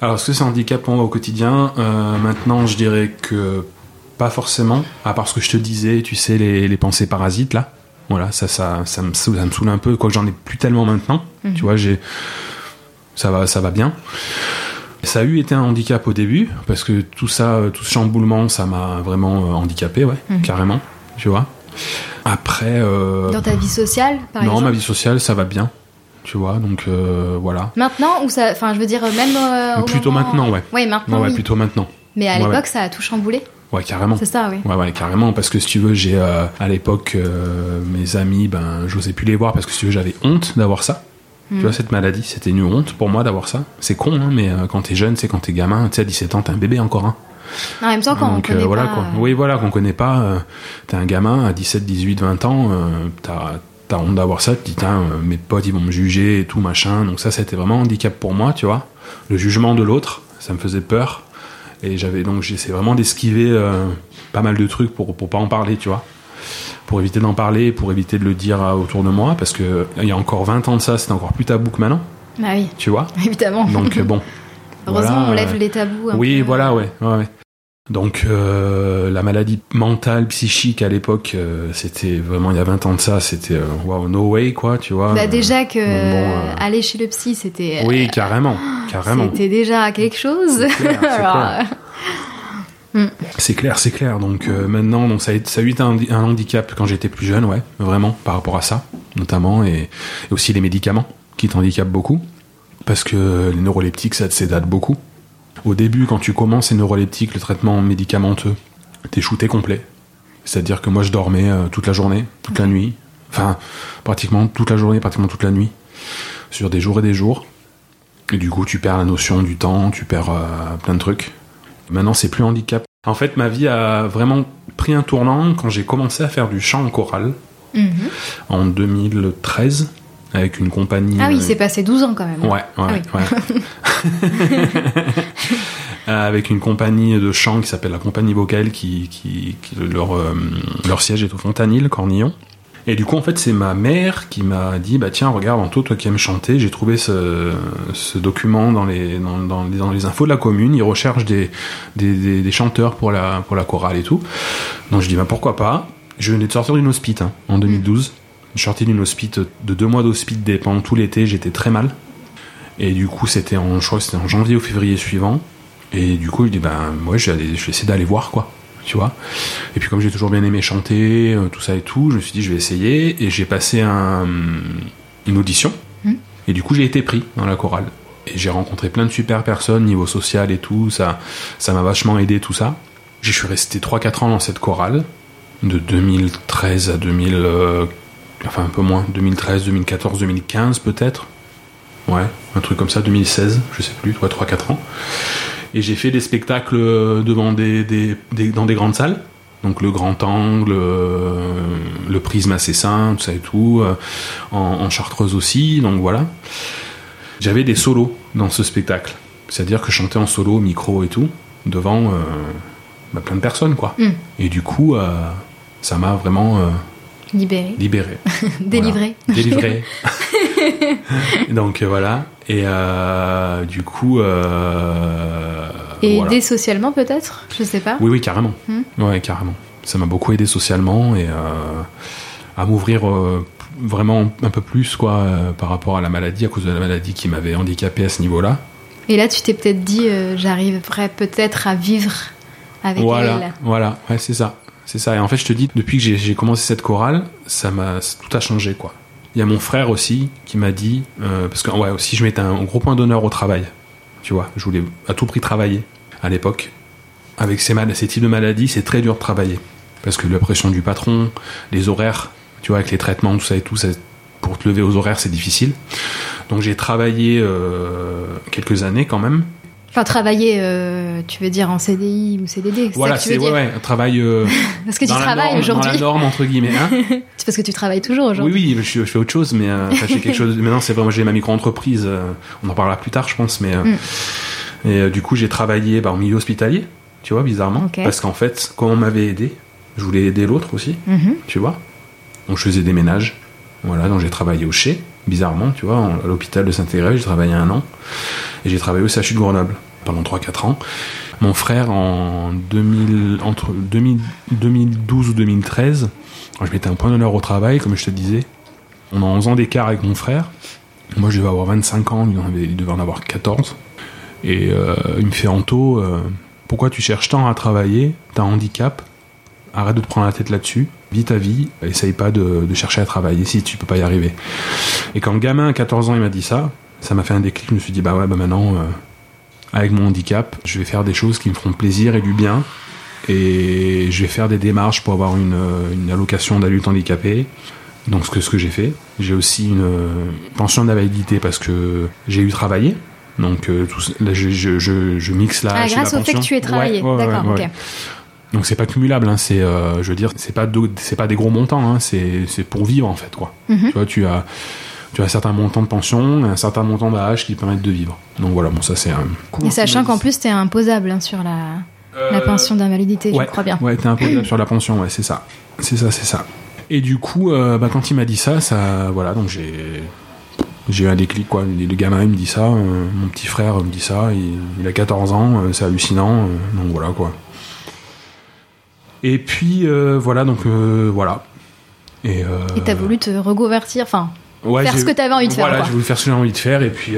Speaker 2: Alors, est-ce que c'est un handicap pour moi au quotidien? Euh, Maintenant, je dirais que pas forcément, à part ce que je te disais, tu sais, les, les pensées parasites, là. Voilà, ça, ça, ça, me, saoule, ça me saoule un peu, quoique j'en ai plus tellement maintenant.
Speaker 1: Mhm.
Speaker 2: Tu vois, j'ai, ça va, ça va bien. Ça a eu été un handicap au début, parce que tout ça, tout ce chamboulement, ça m'a vraiment euh, handicapé, ouais,
Speaker 1: Mhm.
Speaker 2: carrément, tu vois. Après, euh,
Speaker 1: Dans ta vie sociale, par
Speaker 2: non,
Speaker 1: exemple
Speaker 2: ma vie sociale, ça va bien, tu vois, donc euh, voilà.
Speaker 1: Maintenant ou ça Enfin, je veux dire, même. euh,
Speaker 2: Plutôt
Speaker 1: moment-
Speaker 2: maintenant, ouais.
Speaker 1: Ouais, maintenant.
Speaker 2: Ouais,
Speaker 1: oui.
Speaker 2: plutôt maintenant.
Speaker 1: Mais à
Speaker 2: Ouais,
Speaker 1: l'époque,
Speaker 2: ouais.
Speaker 1: ça a tout chamboulé.
Speaker 2: Ouais, carrément.
Speaker 1: C'est ça, oui.
Speaker 2: Ouais, ouais, carrément. Parce que si tu veux, j'ai euh, à l'époque mes amis, ben, j'osais plus les voir parce que si tu veux, j'avais honte d'avoir ça. Tu vois, cette maladie, c'était une honte pour moi d'avoir ça. C'est con, hein, mais quand t'es jeune, c'est quand t'es gamin, tu sais, à 17 ans, t'es un bébé encore, hein.
Speaker 1: En même temps, quand
Speaker 2: Donc, euh,
Speaker 1: connaît
Speaker 2: voilà,
Speaker 1: pas,
Speaker 2: quoi.
Speaker 1: euh,
Speaker 2: Oui, voilà, qu'on connaît pas, euh, t'es un gamin à 17, 18, 20 ans, t'as t'as honte d'avoir ça, tu te dis, mes potes, ils vont me juger et tout, machin. Donc ça, c'était vraiment un handicap pour moi, tu vois. Le jugement de l'autre, ça me faisait peur. Et j'avais donc, j'essayais vraiment d'esquiver euh, pas mal de trucs pour, pour pas en parler, tu vois. Pour éviter d'en parler, pour éviter de le dire à- autour de moi, parce que il y a encore 20 ans de ça, c'était encore plus tabou que maintenant,
Speaker 1: Bah oui,
Speaker 2: tu vois.
Speaker 1: évidemment.
Speaker 2: Donc bon.
Speaker 1: Heureusement,
Speaker 2: voilà,
Speaker 1: on lève les tabous. un
Speaker 2: oui,
Speaker 1: peu.
Speaker 2: voilà, ouais, ouais, ouais. Donc euh, la maladie mentale, psychique à l'époque, euh, c'était vraiment il y a 20 ans de ça, c'était euh, wow, no way quoi, tu vois.
Speaker 1: Bah déjà que
Speaker 2: bon,
Speaker 1: aller chez le psy, c'était
Speaker 2: Oui, carrément, carrément.
Speaker 1: c'était déjà quelque chose.
Speaker 2: C'est clair, c'est clair. C'est clair. Donc maintenant, donc ça a, été- ça a eu un, un handicap quand j'étais plus jeune, ouais, vraiment par rapport à ça, notamment, et, et aussi les médicaments qui t'handicapent beaucoup, parce que les neuroleptiques ça te sédate beaucoup. Au début, quand tu commences les neuroleptiques, le traitement médicamenteux, t'es shooté complet. C'est-à-dire que moi, je dormais euh, toute la journée, toute la nuit, enfin pratiquement toute la journée, pratiquement toute la nuit, sur des jours et des jours. Et du coup, tu perds la notion du temps, tu perds euh, plein de trucs. Maintenant, c'est plus handicap. En fait, ma vie a vraiment pris un tournant quand j'ai commencé à faire du chant en chorale
Speaker 1: Mhm.
Speaker 2: en 2013 avec une compagnie.
Speaker 1: Ah oui,
Speaker 2: euh,
Speaker 1: c'est passé 12 ans quand même.
Speaker 2: Ouais, ouais,
Speaker 1: Ah
Speaker 2: ouais. Euh, avec une compagnie de chant qui s'appelle la Compagnie Vocale, qui, qui, qui- leur, euh, leur siège est au Fontanil, Cornillon. Et du coup, en fait, c'est ma mère qui m'a dit Bah tiens, regarde, Anto, toi qui aimes chanter, j'ai trouvé ce, ce document dans les, dans, dans les, dans les infos de la commune. Ils recherchent des, des, des- des chanteurs pour la, pour la chorale et tout. Donc je dis Bah pourquoi pas? Je venais de sortir d'une hospite hein, en 2012. Je suis sorti d'une hospite de deux mois d'hospite pendant tout l'été, j'étais très mal. Et du coup, c'était en, je crois que c'était en janvier ou février suivant. Et du coup, je dis, ben, moi, je vais, essayer d'aller voir, quoi. Tu vois. Et puis, comme j'ai toujours bien aimé chanter, euh, tout ça et tout, je me suis dit, je vais essayer. Et j'ai passé un, une audition.
Speaker 1: Mhm.
Speaker 2: Et du coup, j'ai été pris dans la chorale. Et j'ai rencontré plein de super personnes, niveau social et tout. Ça, ça m'a vachement aidé, tout ça. Je suis resté 3-4 ans dans cette chorale. De 2013 à 2000, euh, enfin un peu moins, 2013, 2014, 2015 peut-être. Ouais, un truc comme ça, 2016, je sais plus, toi, 3-4 ans. Et j'ai fait des spectacles euh, devant des, des- des- dans des grandes salles. Donc le grand angle, euh, le prisme assez sain, tout ça et tout. euh, en, en chartreuse aussi, donc voilà. J'avais des solos dans ce spectacle. C'est-à-dire que je chantais en solo, micro et tout, devant euh, bah, plein de personnes, quoi.
Speaker 1: Mm.
Speaker 2: Et du coup, euh, ça m'a vraiment euh,
Speaker 1: Libéré,
Speaker 2: libéré.
Speaker 1: délivré.
Speaker 2: Délivré. Donc euh, voilà. Et euh, du coup. euh,
Speaker 1: Et
Speaker 2: voilà.
Speaker 1: aidé socialement peut-être? Je sais pas.
Speaker 2: Oui, oui, carrément.
Speaker 1: Hmm.
Speaker 2: Ouais, carrément. Ça m'a beaucoup aidé socialement et euh, à m'ouvrir vraiment un peu plus quoi par rapport à la maladie, à cause de la maladie qui m'avait handicapé à ce niveau-là.
Speaker 1: Et là, tu t'es peut-être dit, j'arriverai peut-être à vivre avec
Speaker 2: voilà,
Speaker 1: elle.
Speaker 2: voilà, ouais, c'est ça. C'est ça. Et en fait, je te dis, depuis que j'ai- commencé cette chorale, ça m'a, tout a changé, quoi. Il y a mon frère aussi qui m'a dit, euh, parce que ouais, aussi je mettais un gros point d'honneur au travail. Tu vois, je voulais à tout prix travailler à l'époque. Avec ces, mal- ces types de maladies, c'est très dur de travailler. Parce que la pression du patron, les horaires, tu vois, avec les traitements, tout ça et tout, pour te lever aux horaires, c'est difficile. Donc j'ai travaillé euh, quelques années quand même.
Speaker 1: Enfin, travailler, euh, tu veux dire en CDI ou CDD
Speaker 2: Voilà, c'est ouais, ouais, un travail euh,
Speaker 1: Parce que tu travailles
Speaker 2: norme- Dans la
Speaker 1: aujourd'hui.
Speaker 2: norme, entre guillemets. Hein
Speaker 1: C'est parce que tu travailles toujours
Speaker 2: oui,
Speaker 1: aujourd'hui.
Speaker 2: oui, je, je fais autre chose, mais euh, fais quelque chose. Maintenant, c'est vraiment, j'ai ma micro-entreprise. on en parlera plus tard, je pense, mais.
Speaker 1: Mm.
Speaker 2: Et du coup, j'ai travaillé bah, en milieu hospitalier, tu vois, bizarrement. Parce qu'en fait, quand on m'avait aidé, je voulais aider l'autre aussi,
Speaker 1: Mhm.
Speaker 2: tu vois. Donc, je faisais des ménages. Voilà, donc j'ai travaillé au CHE, bizarrement, tu vois, en- à l'hôpital de Saint-Égrève, j'ai travaillé un an. Et j'ai travaillé au CHU de Grenoble pendant 3-4 ans. Mon frère, en 2000, entre 2000 2012 ou 2013, je mettais un point d'honneur au travail, comme je te disais. On a 11 ans d'écart avec mon frère. Moi, je devais avoir 25 ans, il en devait en avoir 14. Et euh, il me fait Anto, euh, pourquoi tu cherches tant à travailler? T'as un handicap? Arrête de te prendre la tête là-dessus. Vis ta vie. Essaye pas de, de chercher à travailler si tu peux pas y arriver. Et quand le gamin à 14 ans il m'a dit ça, ça m'a fait un déclic. Je me suis dit bah ouais bah maintenant euh, avec mon handicap, je vais faire des choses qui me feront plaisir et du bien. Et je vais faire des démarches pour avoir une, euh, une allocation d'adulte handicapé. Donc ce que, ce que j'ai fait. J'ai aussi une euh, pension d'invalidité parce que j'ai eu travaillé. Donc euh, tout là, je, je, je, je mixe la.
Speaker 1: Ah, grâce
Speaker 2: la
Speaker 1: au fait que tu aies travaillé.
Speaker 2: Ouais, ouais,
Speaker 1: D'accord,
Speaker 2: ouais, ouais. Donc c'est pas cumulable, hein, c'est, euh, je veux dire, c'est pas de- c'est pas des gros montants, hein, c'est c'est pour vivre en fait quoi.
Speaker 1: Mhm.
Speaker 2: Tu vois, tu as tu as un certain montant de pension, et un certain montant d'âge qui te permettent de vivre. Donc voilà, bon ça c'est un.
Speaker 1: Et sachant qu'en plus, t'es imposable hein, sur la, la pension d'invalidité,
Speaker 2: Euh, ouais,
Speaker 1: je crois bien.
Speaker 2: Ouais, t'es imposable sur la pension, ouais, c'est ça, c'est ça, c'est ça. Et du coup, euh, bah, quand il m'a dit ça, ça, voilà, donc j'ai j'ai eu un déclic quoi. Le le gamin il me dit ça, euh, mon petit frère me dit ça, il, il a 14 ans, euh, c'est hallucinant, euh, donc voilà quoi. Et puis euh, voilà, donc euh, voilà. Et euh,
Speaker 1: Et t'as voulu te reconvertir, enfin,
Speaker 2: ouais,
Speaker 1: faire ce que t'avais envie de faire,
Speaker 2: Voilà,
Speaker 1: quoi.
Speaker 2: j'ai voulu faire ce que j'ai envie de faire, et puis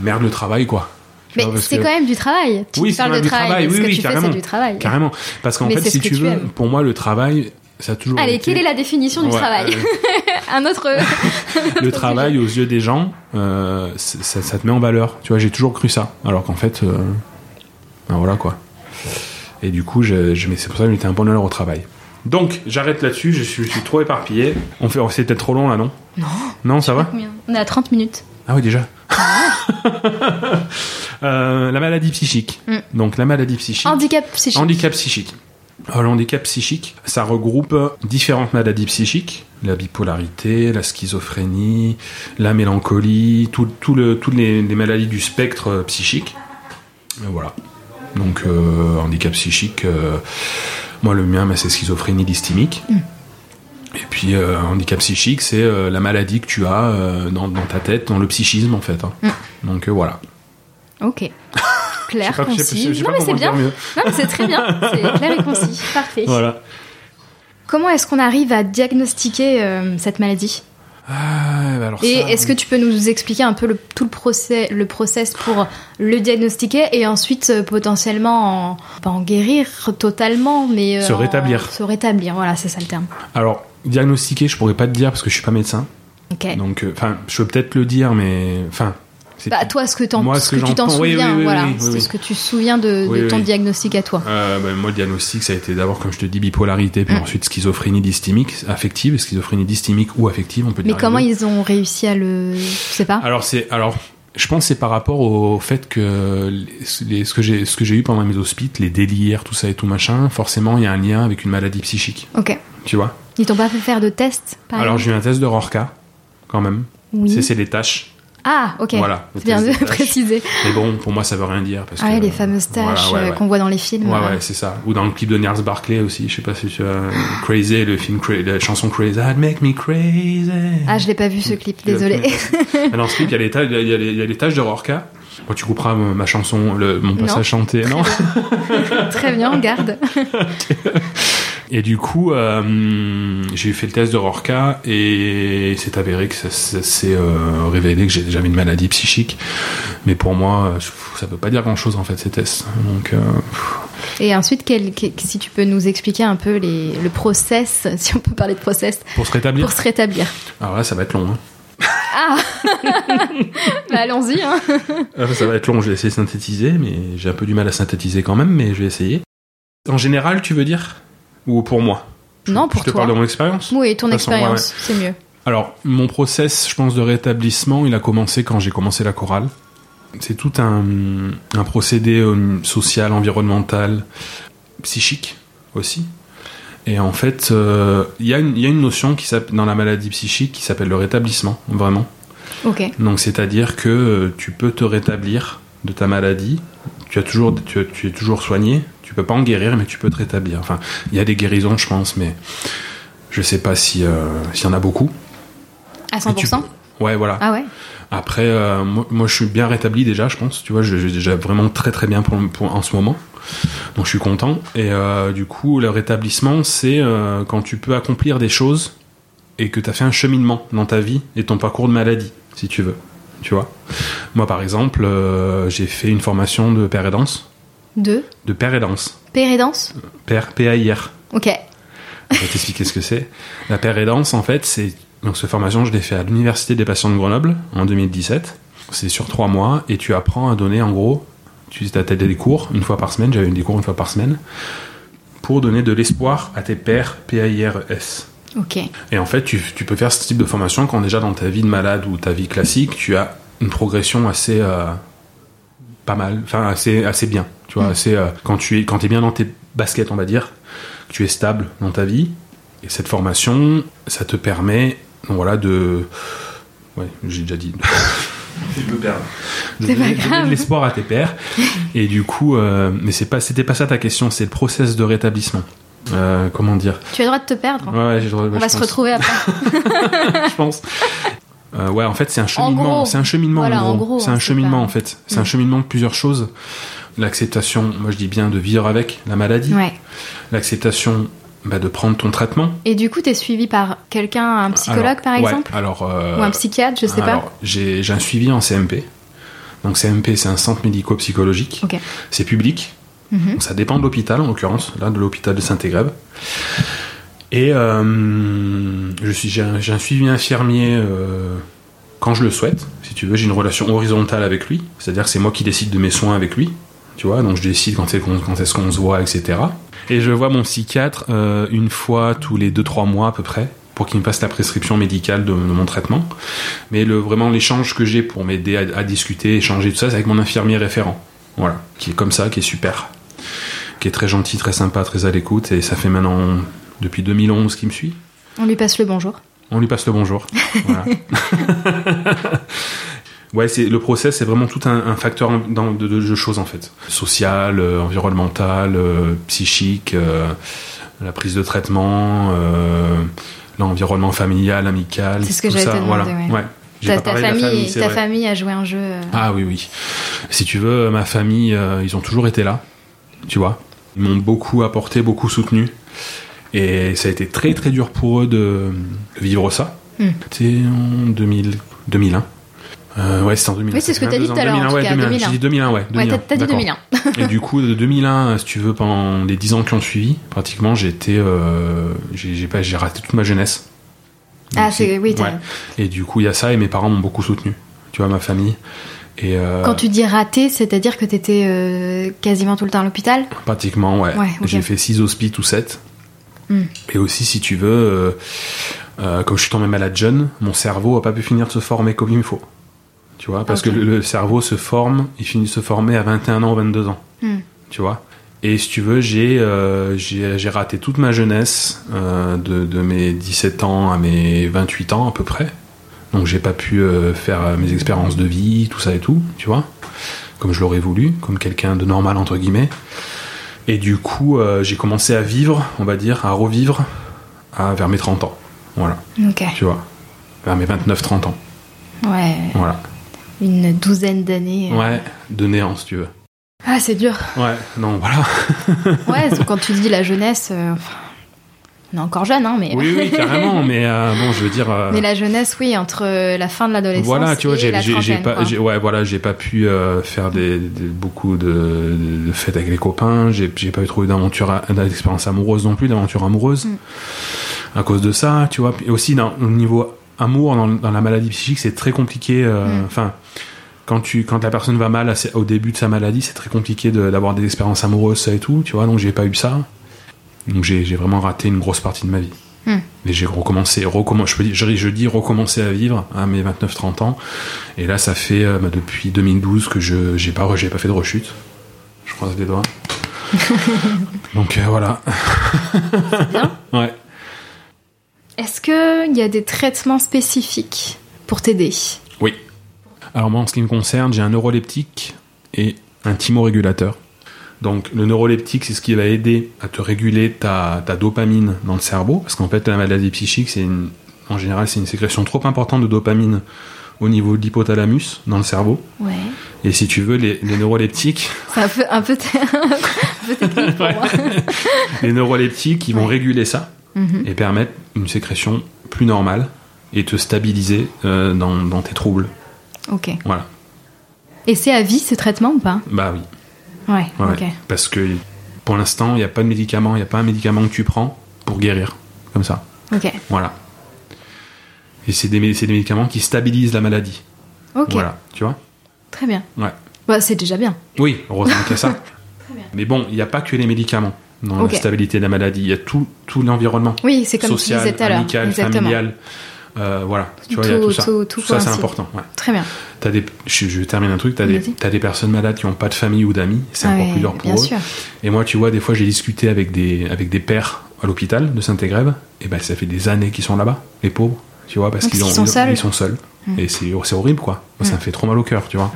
Speaker 2: merde le travail quoi.
Speaker 1: Mais
Speaker 2: vois,
Speaker 1: c'est
Speaker 2: que-
Speaker 1: quand même du travail. Tu
Speaker 2: Oui, c'est
Speaker 1: parles
Speaker 2: quand
Speaker 1: de
Speaker 2: même du
Speaker 1: travail,
Speaker 2: travail, oui,
Speaker 1: ce que
Speaker 2: oui,
Speaker 1: tu fais,
Speaker 2: carrément.
Speaker 1: c'est du travail.
Speaker 2: Carrément, parce qu'en
Speaker 1: Mais
Speaker 2: fait, si tu veux,
Speaker 1: aimes.
Speaker 2: pour moi le travail, ça a toujours
Speaker 1: Allez,
Speaker 2: été-
Speaker 1: quelle est la définition du travail
Speaker 2: euh,
Speaker 1: Un autre.
Speaker 2: le travail aux yeux des gens, euh, ça, ça te met en valeur. Tu vois, j'ai toujours cru ça. Alors qu'en fait, euh, ben voilà quoi. Et du coup, je, c'est pour ça que j'étais un bon honneur au travail. Donc, j'arrête là-dessus. Je suis, je suis trop éparpillé. On fait, c'est peut-être trop long là, non?
Speaker 1: Non.
Speaker 2: Non, ça va
Speaker 1: On est à 30 minutes.
Speaker 2: Ah oui, déjà. Euh, la maladie psychique.
Speaker 1: Mm.
Speaker 2: Donc, la maladie psychique.
Speaker 1: Handicap psychique.
Speaker 2: Handicap psychique. Alors, le handicap psychique, ça regroupe différentes maladies psychiques, la bipolarité, la schizophrénie, la mélancolie, tout, tout le, toutes les, les maladies du spectre euh, psychique. Euh, Voilà. Donc, euh, handicap psychique, euh, moi le mien, bah, c'est schizophrénie dysthymique. Et puis, euh, handicap psychique, c'est euh, la maladie que tu as euh, dans, dans ta tête, dans le psychisme en fait. hein. Donc, euh, voilà.
Speaker 1: Ok. Clair,
Speaker 2: pas-
Speaker 1: concis.
Speaker 2: sais
Speaker 1: non,
Speaker 2: pas
Speaker 1: mais c'est bien. Non, mais c'est très bien. C'est clair et concis. Parfait.
Speaker 2: Voilà.
Speaker 1: Comment est-ce qu'on arrive à diagnostiquer euh, cette maladie?
Speaker 2: Ah, bah alors
Speaker 1: Et
Speaker 2: ça,
Speaker 1: est-ce que tu peux nous expliquer un peu le, tout le procès, le process pour le diagnostiquer et ensuite euh, potentiellement en, pas en guérir totalement, mais euh,
Speaker 2: Se
Speaker 1: en-
Speaker 2: rétablir.
Speaker 1: se rétablir, voilà, c'est ça le terme.
Speaker 2: Alors, diagnostiquer, je pourrais pas te dire parce que je suis pas médecin.
Speaker 1: Ok.
Speaker 2: Donc, euh, enfin, je peux peut-être le dire, mais enfin,
Speaker 1: Bah toi, ce que, t'en-
Speaker 2: Moi,
Speaker 1: ce
Speaker 2: ce
Speaker 1: que,
Speaker 2: que
Speaker 1: tu t'en souviens,
Speaker 2: oui, oui,
Speaker 1: voilà,
Speaker 2: oui,
Speaker 1: c'est ce que tu te souviens de, ton diagnostic à toi.
Speaker 2: Euh, bah, moi, le diagnostic, ça a été d'abord, comme je te dis, bipolarité, puis ensuite schizophrénie dysthymique, affective, schizophrénie dysthymique ou affective, on peut
Speaker 1: Mais
Speaker 2: dire. les
Speaker 1: comment ils ont réussi à le, je sais pas.
Speaker 2: Alors c'est, alors, je pense que c'est par rapport au fait que les- ce que j'ai, ce que j'ai eu pendant mes hospites, les délires, tout ça et tout machin, forcément, il y a un lien avec une maladie psychique,
Speaker 1: Ok.
Speaker 2: tu vois?
Speaker 1: Ils t'ont pas fait faire de tests, par
Speaker 2: Alors j'ai eu un test de Rorca, quand même.
Speaker 1: Oui.
Speaker 2: C'est, c'est les tâches.
Speaker 1: Ah, ok.
Speaker 2: Voilà,
Speaker 1: C'est bien de préciser.
Speaker 2: Mais bon, pour moi, ça veut rien dire parce
Speaker 1: Ah ouais,
Speaker 2: que
Speaker 1: les fameuses
Speaker 2: voilà, ouais,
Speaker 1: euh,
Speaker 2: ouais.
Speaker 1: qu'on voit dans les films.
Speaker 2: Ouais,
Speaker 1: euh.
Speaker 2: ouais, c'est ça. Ou dans le clip de Nars Barclay aussi, je sais pas si tu as Crazy, le film, la chanson Crazy, I'd make me crazy.
Speaker 1: Ah, je l'ai pas vu ce clip, désolé.
Speaker 2: Ah, Dans ce clip, il y a les tâches, il y a les, il y a les tâches de Rorca. Bon, tu couperas ma chanson, le, mon passage chanté, non?
Speaker 1: Très bien, on garde.
Speaker 2: Et du coup, euh, j'ai fait le test de Rorca et c'est avéré que ça, ça s'est euh, révélé que j'ai- j'avais une maladie psychique. Mais pour moi, ça peut pas dire grand chose en fait ces tests. Donc, euh,
Speaker 1: Et ensuite, quel- quel- si tu peux nous expliquer un peu les, le process, si on peut parler de process,
Speaker 2: pour se rétablir,
Speaker 1: pour se rétablir.
Speaker 2: alors là, ça va être long. Hein.
Speaker 1: Ah Bah, Allons-y. Hein.
Speaker 2: Euh, Ça va être long, je vais essayer de synthétiser, mais j'ai un peu du mal à synthétiser quand même, mais je vais essayer. En général, tu veux dire? Ou pour moi
Speaker 1: Non, pour
Speaker 2: Je te
Speaker 1: toi.
Speaker 2: parle de mon expérience
Speaker 1: Oui, ton expérience, c'est mieux.
Speaker 2: Alors, mon process, je pense, de rétablissement, il a commencé quand j'ai commencé la chorale. C'est tout un, un procédé euh, social, environnemental, psychique aussi. Et en fait, euh, il y, a une- il y a une notion qui dans la maladie psychique qui s'appelle le rétablissement, vraiment.
Speaker 1: Ok.
Speaker 2: Donc, c'est-à-dire que euh, tu peux te rétablir de ta maladie. Tu as toujours, tu es toujours soigné. Tu peux pas en guérir, mais tu peux te rétablir. Enfin, il y a des guérisons, je pense, mais je sais pas si euh, s'il y en a beaucoup.
Speaker 1: À
Speaker 2: Et tu
Speaker 1: 100%
Speaker 2: peux- Ouais, voilà.
Speaker 1: Ah ouais
Speaker 2: Après, euh, moi, moi, je suis bien rétabli déjà, je pense. Tu vois, je, déjà vraiment très très bien pour, pour- en ce moment. Donc, je suis content. Et euh, du coup, le rétablissement, c'est quand tu peux accomplir des choses et que tu as fait un cheminement dans ta vie et ton parcours de maladie, si tu veux. Tu vois? Moi, par exemple, j'ai fait une formation de père et danse. De père et danse.
Speaker 1: Pérédance
Speaker 2: Père, P-A-I-R.
Speaker 1: Ok.
Speaker 2: Je vais t'expliquer ce que c'est. La paire et danse, en fait, c'est. Donc, cette formation, je l'ai fait à l'Université des patients de Grenoble en 2017. C'est sur trois mois et tu apprends à donner, en gros, tu as des cours une fois par semaine. J'avais des cours une fois par semaine pour donner de l'espoir à tes pairs, P-A-I-R-S.
Speaker 1: Ok.
Speaker 2: Et en fait, tu, tu peux faire ce type de formation quand déjà dans ta vie de malade ou ta vie classique, tu as une progression assez euh, pas mal, enfin assez assez bien. Tu vois,
Speaker 1: Mm.
Speaker 2: assez euh, quand tu es quand es bien dans tes baskets, on va dire, que tu es stable dans ta vie. Et cette formation, ça te permet, donc voilà, de, ouais, j'ai déjà dit. Je me perds. De
Speaker 1: C'est pas
Speaker 2: donner, donner
Speaker 1: grave.
Speaker 2: de l'espoir à tes pères. Et du coup, euh, mais c'est pas, c'était pas ça ta question, c'est le process de rétablissement. Euh, comment dire
Speaker 1: Tu as le droit de te perdre.
Speaker 2: Ouais, ouais, j'ai le droit-
Speaker 1: On
Speaker 2: ouais,
Speaker 1: va
Speaker 2: je
Speaker 1: se
Speaker 2: pense
Speaker 1: retrouver après.
Speaker 2: je pense. Euh, ouais, en fait, c'est un cheminement. C'est un cheminement.
Speaker 1: Voilà,
Speaker 2: en gros.
Speaker 1: gros,
Speaker 2: c'est
Speaker 1: hein,
Speaker 2: un
Speaker 1: c'est
Speaker 2: cheminement
Speaker 1: pas-
Speaker 2: en fait. C'est un
Speaker 1: Mm.
Speaker 2: cheminement de plusieurs choses. L'acceptation, moi je dis bien de vivre avec la maladie.
Speaker 1: Ouais.
Speaker 2: L'acceptation bah, de prendre ton traitement.
Speaker 1: Et du coup, t'es suivi par quelqu'un, un psychologue
Speaker 2: Alors,
Speaker 1: par
Speaker 2: ouais,
Speaker 1: exemple
Speaker 2: alors, euh,
Speaker 1: Ou un psychiatre, je sais pas.
Speaker 2: alors, J'ai j'ai un suivi en CMP. Donc CMP, c'est un centre médico-psychologique. C'est public.
Speaker 1: Mhm.
Speaker 2: Donc, ça dépend de l'hôpital, en l'occurrence, là, de l'hôpital de Saint-Égrève. Et euh, je j'ai un, un suivi infirmier euh, quand je le souhaite. Si tu veux, j'ai une relation horizontale avec lui. C'est-à-dire que c'est moi qui décide de mes soins avec lui. Tu vois, donc je décide quand est-ce qu'on, se voit, etc. Et je vois mon psychiatre euh, une fois tous les 2-3 mois à peu près pour qu'il me fasse la prescription médicale de, mon traitement. Mais vraiment l'échange que j'ai pour m'aider à, à discuter, échanger tout ça, c'est avec mon infirmier référent. Voilà, qui est comme ça, qui est super, qui est très gentil, très sympa, très à l'écoute, et ça fait maintenant depuis 2011 qu'il me suit.
Speaker 1: On lui passe le bonjour.
Speaker 2: On lui passe le bonjour. Voilà. ouais, c'est le process, c'est vraiment tout un, un facteur dans- de, de- de choses en fait, social, euh, environnemental, euh, psychique, euh, la prise de traitement, l'environnement familial, amical.
Speaker 1: C'est ce que
Speaker 2: tout ça,
Speaker 1: te demander,
Speaker 2: voilà.
Speaker 1: ouais. Ta, famille, ta famille a joué un jeu.
Speaker 2: Ah oui, oui. Si tu veux, ma famille, ils ont toujours été là, tu vois. Ils m'ont beaucoup apporté, beaucoup soutenu. Et ça a été très très dur pour eux de, vivre ça.
Speaker 1: Hmm.
Speaker 2: C'était en 2000, 2001. Euh, ouais, c'était en 2001.
Speaker 1: Oui, c'est ce que t'as dit tout à l'heure, en
Speaker 2: 2001,
Speaker 1: tout
Speaker 2: ouais,
Speaker 1: cas,
Speaker 2: 2001.
Speaker 1: 2001.
Speaker 2: J'ai dit 2001, ouais.
Speaker 1: Ouais,
Speaker 2: 2001,
Speaker 1: t'as t'as dit
Speaker 2: d'accord.
Speaker 1: 2001.
Speaker 2: Et du coup, de 2001, si tu veux, pendant les 10 ans qui ont suivi, pratiquement, j'ai été, euh, j'ai j'ai pas, j'ai raté toute ma jeunesse.
Speaker 1: Ah,
Speaker 2: Donc,
Speaker 1: c'est oui. t'as-
Speaker 2: ouais. Et du coup, il y a ça, et mes parents m'ont beaucoup soutenu. Tu vois, ma famille. Et euh,
Speaker 1: Quand tu dis raté, c'est-à-dire que t'étais euh, quasiment tout le temps à l'hôpital?
Speaker 2: Pratiquement, ouais.
Speaker 1: Ouais, ok.
Speaker 2: J'ai fait 6 hospices ou 7.
Speaker 1: Hmm.
Speaker 2: Et aussi, si tu veux, euh, euh, comme je suis tombé malade jeune, mon cerveau a pas pu finir de se former comme il me faut. Tu vois, parce que le, le cerveau se forme, il finit de se former à 21 ans ou 22 ans.
Speaker 1: Hmm.
Speaker 2: Tu vois Et si tu veux, j'ai euh, j'ai raté toute ma jeunesse, euh, de, de mes 17 ans à mes 28 ans à peu près. Donc j'ai pas pu euh, faire euh, mes expériences de vie, tout ça et tout, tu vois Comme je l'aurais voulu, comme quelqu'un de normal entre guillemets. Et du coup, euh, j'ai commencé à vivre, on va dire, à revivre à, vers mes 30 ans. Voilà,
Speaker 1: Ok.
Speaker 2: tu vois. Vers mes 29-30 ans.
Speaker 1: Ouais.
Speaker 2: Voilà.
Speaker 1: Une douzaine d'années. euh.
Speaker 2: Ouais, de néant, si tu veux.
Speaker 1: Ah, c'est dur.
Speaker 2: Ouais, non, voilà.
Speaker 1: Ouais, quand tu dis la jeunesse, euh, enfin, on est encore jeune, hein, mais.
Speaker 2: Oui, oui, carrément, mais euh, bon, je veux dire. euh,
Speaker 1: Mais la jeunesse, oui, entre la fin de l'adolescence
Speaker 2: Voilà, tu vois, j'ai pas, ouais, voilà, j'ai pas pu euh, faire des, des- beaucoup de, de fêtes avec les copains. J'ai pas eu trop d'aventure, d'expérience amoureuse non plus, d'aventure amoureuse
Speaker 1: Mm.
Speaker 2: à cause de ça, tu vois. Et aussi, dans, au niveau amour, dans, dans la maladie psychique, c'est très compliqué.
Speaker 1: Mm.
Speaker 2: Enfin, quand tu, quand la personne va mal au début de sa maladie, c'est très compliqué de- d'avoir des expériences amoureuses, ça et tout, tu vois. Donc j'ai pas eu ça. Donc j'ai vraiment raté une grosse partie de ma vie.
Speaker 1: Hmm.
Speaker 2: Et j'ai recommencé, recommen- je, dis recommencer à vivre à mes 29-30 ans. Et là, ça fait euh, bah, depuis 2012 que je j'ai pas, j'ai pas fait de rechute. Je croise les doigts. Donc euh, voilà.
Speaker 1: bien.
Speaker 2: Ouais.
Speaker 1: Est-ce qu'il y a des traitements spécifiques pour t'aider?
Speaker 2: Oui. Alors moi, en ce qui me concerne, j'ai un neuroleptique et un thymorégulateur. Donc le neuroleptique, c'est ce qui va aider à te réguler ta, ta dopamine dans le cerveau, parce qu'en fait la maladie psychique, c'est en général, c'est une sécrétion trop importante de dopamine au niveau de l'hypothalamus dans le cerveau.
Speaker 1: Ouais.
Speaker 2: Et si tu veux, les, les neuroleptiques,
Speaker 1: C'est un peu, un peu, t- un peu technique pour
Speaker 2: Ouais.
Speaker 1: moi.
Speaker 2: les neuroleptiques, ils vont
Speaker 1: Ouais.
Speaker 2: réguler ça
Speaker 1: Mhm.
Speaker 2: et permettre une sécrétion plus normale et te stabiliser euh, dans, dans tes troubles.
Speaker 1: Ok.
Speaker 2: Voilà.
Speaker 1: Et c'est à vie ce traitement ou pas?
Speaker 2: Bah oui.
Speaker 1: Ouais.
Speaker 2: Ouais. Parce que pour l'instant, il n'y a pas de médicament, il n'y a pas un médicament que tu prends pour guérir. Comme ça.
Speaker 1: Ok.
Speaker 2: Voilà. Et c'est des, médicaments qui stabilisent la maladie.
Speaker 1: Ok.
Speaker 2: Voilà. Tu vois
Speaker 1: Très bien.
Speaker 2: Ouais.
Speaker 1: Bah, c'est déjà bien.
Speaker 2: Oui, heureusement qu'il y a ça.
Speaker 1: Très bien.
Speaker 2: Mais bon, il n'y a pas que les médicaments. dans la stabilité de la maladie. Il y a tout, tout l'environnement
Speaker 1: Oui, c'est comme tu
Speaker 2: social,
Speaker 1: disais tout à l'heure.
Speaker 2: amical,
Speaker 1: Exactement.
Speaker 2: familial. Euh, voilà, tu vois, il y a
Speaker 1: Tout-
Speaker 2: ça.
Speaker 1: tout- tout
Speaker 2: ça, c'est important. Ouais.
Speaker 1: Très bien.
Speaker 2: T'as des, je, je termine un truc, des,
Speaker 1: Vas-y.
Speaker 2: t'as des personnes malades qui n'ont pas de famille ou d'amis, c'est
Speaker 1: Ah
Speaker 2: encore
Speaker 1: ouais,
Speaker 2: plus dur pour eux.
Speaker 1: sûr.
Speaker 2: Et moi, tu vois, des fois, j'ai discuté avec des, avec des pères à l'hôpital de Saint-Égrève, et ben ça fait des années qu'ils sont là-bas, les pauvres, tu vois, parce qu'ils ont,
Speaker 1: qu'ils sont
Speaker 2: ils-
Speaker 1: seuls.
Speaker 2: ils sont seuls.
Speaker 1: Mm.
Speaker 2: Et c'est, horrible, quoi. Moi, ça me fait trop mal au cœur, tu vois.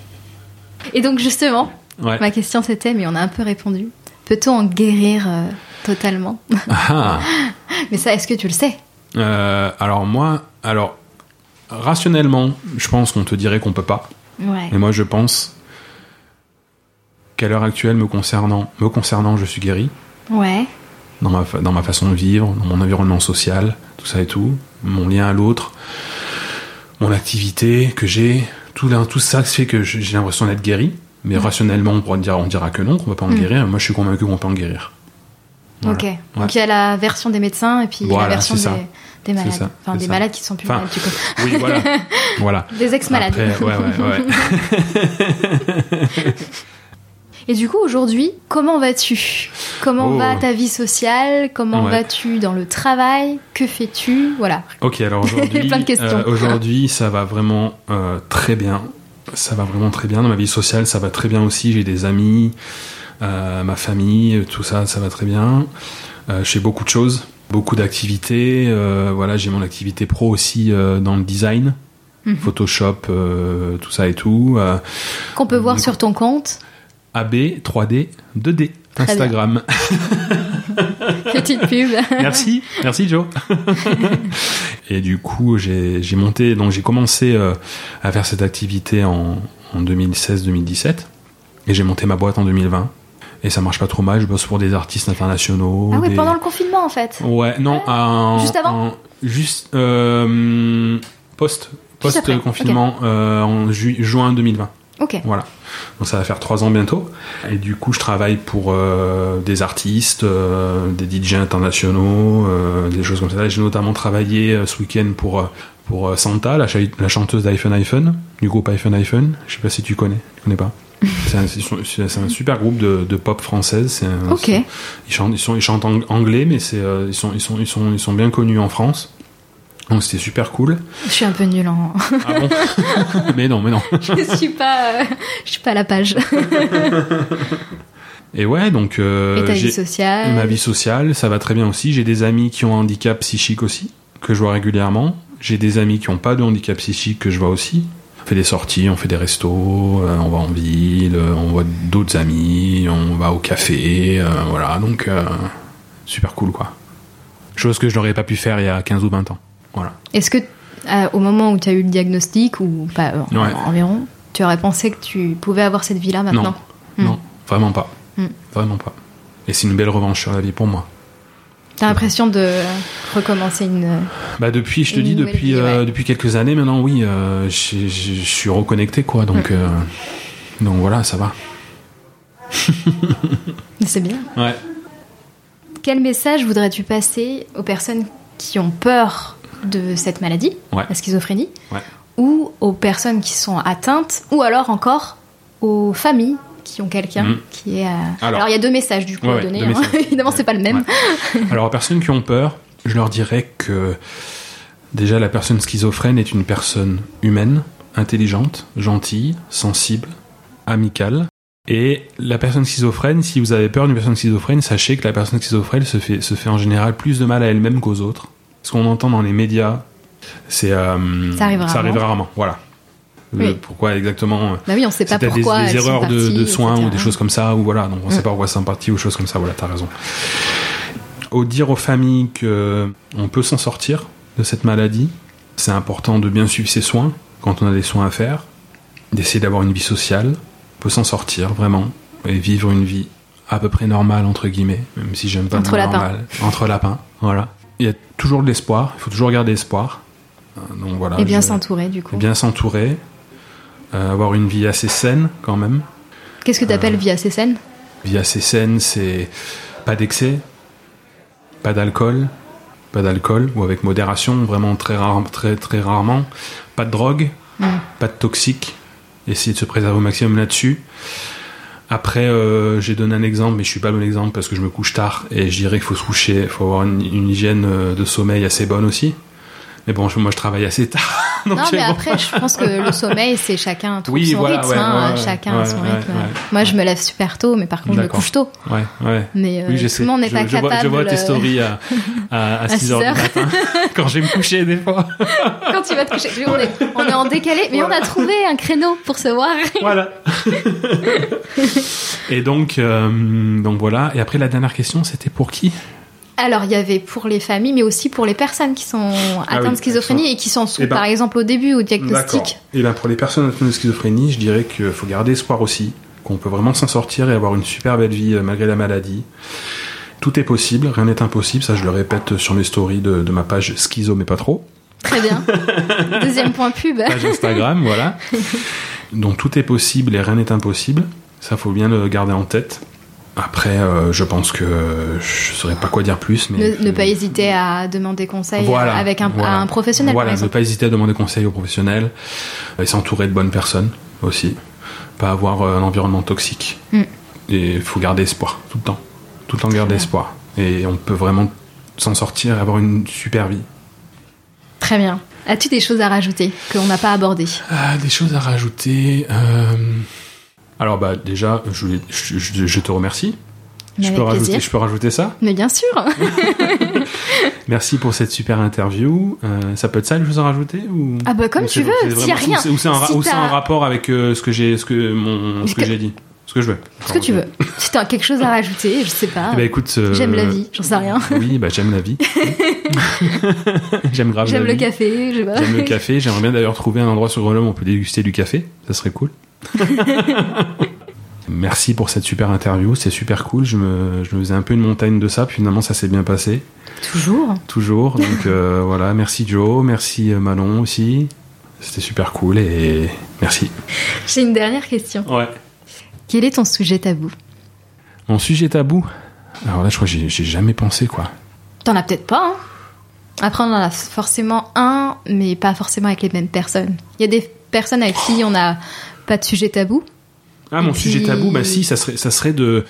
Speaker 1: Et donc justement,
Speaker 2: Ouais.
Speaker 1: ma question c'était, mais on a un peu répondu. Peut-on en guérir euh, totalement?
Speaker 2: Ah.
Speaker 1: Mais ça, est-ce que tu le sais?
Speaker 2: Euh, alors moi, alors rationnellement, je pense qu'on te dirait qu'on peut pas.
Speaker 1: Ouais.
Speaker 2: Mais moi, je pense qu'à l'heure actuelle, me concernant, me concernant, je suis guéri
Speaker 1: Ouais.
Speaker 2: dans ma dans ma façon de vivre, dans mon environnement social, tout ça et tout, mon lien à l'autre, mon activité que j'ai, tout là, tout ça fait que j'ai l'impression d'être guéri. Mais rationnellement, on pourra dire, on dira que non, qu'on va pas en
Speaker 1: Mm.
Speaker 2: guérir. Moi, je suis convaincu qu'on peut en guérir. Voilà.
Speaker 1: Ok.
Speaker 2: Ouais.
Speaker 1: Donc il y a la version des médecins et puis
Speaker 2: Voilà,
Speaker 1: la version des, des malades.
Speaker 2: ça,
Speaker 1: Enfin, des
Speaker 2: ça.
Speaker 1: malades qui sont plus
Speaker 2: Enfin,
Speaker 1: malades du coup.
Speaker 2: Oui, voilà, voilà.
Speaker 1: Des ex-malades.
Speaker 2: Ouais, ouais, ouais.
Speaker 1: Et du coup, aujourd'hui, comment vas-tu? Comment
Speaker 2: Oh.
Speaker 1: va ta vie sociale? Comment
Speaker 2: Ouais.
Speaker 1: vas-tu dans le travail? Que fais-tu? Voilà.
Speaker 2: Ok, alors aujourd'hui,
Speaker 1: Plein de questions.
Speaker 2: euh, aujourd'hui, ça va vraiment euh, très bien. Ça va vraiment très bien dans ma vie sociale. Ça va très bien aussi. J'ai des amis, ma famille, tout ça, ça va très bien. Euh, je fais beaucoup de choses, beaucoup d'activités. euh, voilà, j'ai mon activité pro aussi euh, dans le design,
Speaker 1: Mhm.
Speaker 2: Photoshop, euh, tout ça et tout. Euh,
Speaker 1: Qu'on peut voir sur ton compte.
Speaker 2: AB, 3D, 2D,
Speaker 1: Très bien.
Speaker 2: Instagram.
Speaker 1: Petite pub.
Speaker 2: Merci, merci Joe. et du coup, j'ai j'ai monté, donc j'ai commencé euh, à faire cette activité en, en 2016-2017 et j'ai monté ma boîte en 2020. Et ça marche pas trop mal, je bosse pour des artistes internationaux.
Speaker 1: ah oui,
Speaker 2: des-
Speaker 1: pendant le confinement en fait.
Speaker 2: Ouais, non, en-
Speaker 1: Juste avant
Speaker 2: Juste euh, post post confinement euh, en ju- juin 2020.
Speaker 1: Ok.
Speaker 2: Voilà. Donc ça va faire trois ans bientôt. Et du coup, je travaille pour euh, des artistes, euh, des DJ internationaux, euh, des choses comme ça. J'ai notamment travaillé ce week-end pour, pour Santa, la, la chanteuse d'iPhone iPhone, du groupe iPhone iPhone. Je sais pas si tu connais. Tu connais pas C'est un, super groupe de, de pop française. C'est un- Ils chantent, ils sont, ils chantent en anglais, mais euh, ils, sont, ils, sont, ils, sont, ils sont bien connus en France. Donc c'était super cool.
Speaker 1: Je suis un peu nulle en.
Speaker 2: Ah bon Mais non, mais non.
Speaker 1: je suis pas. euh, Je suis pas à la page.
Speaker 2: Et ouais, donc euh,
Speaker 1: Et ta vie sociale.
Speaker 2: ma vie sociale, ça va très bien aussi. J'ai des amis qui ont un handicap psychique aussi, que je vois régulièrement. J'ai des amis qui n'ont pas de handicap psychique que je vois aussi. On fait des sorties, on fait des restos, euh, on va en ville, euh, on voit d'autres amis, on va au café, euh, voilà. Donc super cool quoi. Chose que je n'aurais pas pu faire il y a 15 ou 20 ans. Voilà.
Speaker 1: Est-ce que euh, au moment où tu as eu le diagnostic ou pas euh,
Speaker 2: Ouais.
Speaker 1: environ, tu aurais pensé que tu pouvais avoir cette vie-là maintenant? Hmm.
Speaker 2: Non, vraiment pas.
Speaker 1: Hmm.
Speaker 2: Vraiment pas. Et c'est une belle revanche sur la vie pour moi.
Speaker 1: T'as l'impression de recommencer une.
Speaker 2: Bah depuis, je te dis, depuis,
Speaker 1: vie,
Speaker 2: euh, depuis quelques années maintenant, oui, euh, je suis reconnecté, quoi. Donc, euh, donc voilà, ça va.
Speaker 1: C'est bien.
Speaker 2: Ouais.
Speaker 1: Quel message voudrais-tu passer aux personnes qui ont peur de cette maladie,
Speaker 2: Ouais.
Speaker 1: la schizophrénie,
Speaker 2: Ouais.
Speaker 1: ou aux personnes qui sont atteintes, ou alors encore aux familles qui ont quelqu'un
Speaker 2: Mhm.
Speaker 1: qui est. à-
Speaker 2: Alors-
Speaker 1: il y a deux messages du coup
Speaker 2: Ouais,
Speaker 1: à donner. hein. Évidemment, c'est pas le même.
Speaker 2: Alors, aux personnes qui ont peur, je leur dirais que déjà, la personne schizophrène est une personne humaine, intelligente, gentille, sensible, amicale. Et la personne schizophrène, si vous avez peur d'une personne schizophrène, sachez que la personne schizophrène se fait, se fait en général plus de mal à elle-même qu'aux autres. Ce qu'on entend dans les médias, c'est. euh,
Speaker 1: Ça arrive rarement.
Speaker 2: rarement, voilà.
Speaker 1: Oui.
Speaker 2: Pourquoi exactement euh,
Speaker 1: Bah oui, on sait pas
Speaker 2: des,
Speaker 1: pourquoi.
Speaker 2: des
Speaker 1: sont
Speaker 2: erreurs de, soins
Speaker 1: etc.
Speaker 2: ou des choses comme ça, ou voilà, donc on
Speaker 1: Mm.
Speaker 2: sait pas pourquoi c'est parti ou choses comme ça, voilà, t'as raison. Au dire aux familles que on peut s'en sortir de cette maladie, c'est important de bien suivre ses soins quand on a des soins à faire, d'essayer d'avoir une vie sociale, on peut s'en sortir vraiment et vivre une vie à peu près normale entre guillemets, même si j'aime pas
Speaker 1: Entre
Speaker 2: normal. entre lapins, voilà. Il y a toujours de l'espoir, il faut toujours garder espoir. Euh, Donc voilà.
Speaker 1: Et bien s'entourer du coup.
Speaker 2: bien s'entourer, euh, avoir une vie assez saine quand même.
Speaker 1: Qu'est-ce que tu appelles vie assez saine?
Speaker 2: Vie assez saine, c'est pas d'excès, pas d'alcool, pas d'alcool ou avec modération, vraiment très rare, très très rarement, pas de drogue,
Speaker 1: Mm.
Speaker 2: pas de toxique. Essayer de se préserver au maximum là-dessus. Après, euh, j'ai donné un exemple, mais je suis pas le bon exemple parce que je me couche tard et je dirais qu'il faut se coucher, il faut avoir une, une hygiène euh, de sommeil assez bonne aussi. Mais bon, je- moi je travaille assez tard.
Speaker 1: Non, mais
Speaker 2: bon.
Speaker 1: après, je pense que le sommeil, c'est chacun trouve
Speaker 2: Oui,
Speaker 1: son
Speaker 2: voilà,
Speaker 1: rythme.
Speaker 2: ouais,
Speaker 1: hein,
Speaker 2: ouais,
Speaker 1: chacun son rythme. Moi, je me lève super tôt, mais par contre, je me couche tôt.
Speaker 2: Ouais, ouais.
Speaker 1: Mais euh,
Speaker 2: Oui, je
Speaker 1: tout le monde n'est pas
Speaker 2: je vois,
Speaker 1: capable.
Speaker 2: je vois tes
Speaker 1: euh,
Speaker 2: stories à, à, à
Speaker 1: à
Speaker 2: 6 heures
Speaker 1: 6
Speaker 2: du matin, quand je vais me coucher des fois.
Speaker 1: Quand tu vas te coucher, on est, on est en décalé, mais on a trouvé un créneau pour se voir.
Speaker 2: voilà. et donc, euh, donc voilà. Et après, la dernière question, c'était pour qui?
Speaker 1: Alors, il y avait pour les familles, mais aussi pour les personnes qui sont atteintes
Speaker 2: oui,
Speaker 1: de schizophrénie et qui sont sous,
Speaker 2: Eh ben,
Speaker 1: par exemple, au début au diagnostic.
Speaker 2: Et bien pour les personnes atteintes de schizophrénie, je dirais qu'il faut garder espoir aussi, qu'on peut vraiment s'en sortir et avoir une super belle vie euh, malgré la maladie. Tout est possible, rien n'est impossible, ça je le répète sur mes stories de, de ma page Schizo mais pas trop,
Speaker 1: Très bien. Deuxième point pub.
Speaker 2: page Instagram, voilà. Donc tout est possible et rien n'est impossible, ça faut bien le garder en tête. Après, euh, je pense que je saurais pas quoi dire plus, mais
Speaker 1: Ne, ne pas hésiter à demander conseil
Speaker 2: Voilà,
Speaker 1: avec un,
Speaker 2: voilà.
Speaker 1: à un professionnel,
Speaker 2: Voilà,
Speaker 1: par
Speaker 2: ne pas hésiter à demander conseil aux professionnels et s'entourer de bonnes personnes aussi. Pas avoir euh, un environnement toxique.
Speaker 1: Mm.
Speaker 2: Et il faut garder espoir tout le temps. Tout le temps garder espoir. Et on peut vraiment s'en sortir et avoir une super vie.
Speaker 1: Très bien. As-tu des choses à rajouter qu'on n'a pas abordées?
Speaker 2: Ah, des choses à rajouter. euh, Alors bah déjà, je, voulais- je- je- je te remercie. Je peux, rajouter, je peux rajouter ça?
Speaker 1: Mais bien sûr.
Speaker 2: Merci pour cette super interview. Euh, ça peut être ça les choses à rajouter ou
Speaker 1: Ah bah, comme
Speaker 2: ou
Speaker 1: tu veux, s'il y a rien.
Speaker 2: ou c'est- un,
Speaker 1: Si
Speaker 2: un rapport avec euh, ce que j'ai, ce que mon, ce que
Speaker 1: Que-
Speaker 2: j'ai dit, ce que je veux.
Speaker 1: Ce que tu veux. Si t'as quelque chose à rajouter, je sais pas.
Speaker 2: Eh ben, écoute, euh,
Speaker 1: J'aime la vie, j'en sais rien.
Speaker 2: Oui, bah j'aime la vie. j'aime grave
Speaker 1: J'aime le café, je sais pas.
Speaker 2: J'aime le café. J'aimerais bien d'ailleurs trouver un endroit sur Grenoble où on peut déguster du café. Ça serait cool. Merci pour cette super interview. C'est super cool. Je me, je me faisais un peu une montagne de ça. Puis finalement, ça s'est bien passé.
Speaker 1: Toujours.
Speaker 2: Toujours. Donc euh, voilà. Merci Joe. Merci euh, Manon aussi. C'était super cool et merci.
Speaker 1: J'ai une dernière question.
Speaker 2: Ouais.
Speaker 1: Quel est ton sujet tabou
Speaker 2: Mon sujet tabou. Alors là, je crois que j'ai jamais pensé quoi.
Speaker 1: T'en as peut-être pas, hein Après, on en a forcément un, mais pas forcément avec les mêmes personnes. Il y a des personnes avec qui on n'a pas de sujet tabou.
Speaker 2: Ah, mon
Speaker 1: Et
Speaker 2: sujet tabou, bah si, ça serait, ça serait de.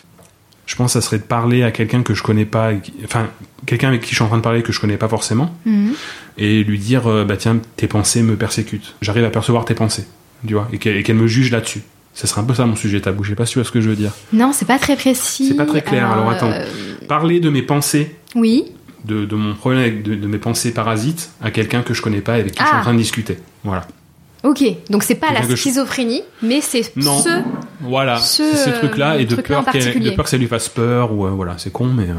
Speaker 2: Je pense que ça serait de parler à quelqu'un que je connais pas, enfin, quelqu'un avec qui je suis en train de parler que je connais pas forcément,
Speaker 1: Mhm.
Speaker 2: et lui dire, euh, bah tiens, tes pensées me persécutent. J'arrive à percevoir tes pensées, tu vois, et qu'elle et qu'elle me juge là-dessus. Ça serait un peu ça mon sujet tabou. Je sais pas si tu vois ce que je veux dire.
Speaker 1: Non, c'est pas très précis.
Speaker 2: C'est pas très clair, alors attends.
Speaker 1: euh,
Speaker 2: Parler de mes pensées,
Speaker 1: Oui.
Speaker 2: de, de mon problème avec de, de mes pensées parasites à quelqu'un que je connais pas et avec qui je suis
Speaker 1: Ah.
Speaker 2: en train de discuter. Voilà.
Speaker 1: Ok. Donc c'est pas la
Speaker 2: je-
Speaker 1: schizophrénie, mais c'est
Speaker 2: Non.
Speaker 1: ce.
Speaker 2: Voilà.
Speaker 1: Ce,
Speaker 2: ce truc-là, et de
Speaker 1: truc-là en
Speaker 2: peur, de peur que ça lui fasse peur, ou euh, voilà, c'est con, mais. euh,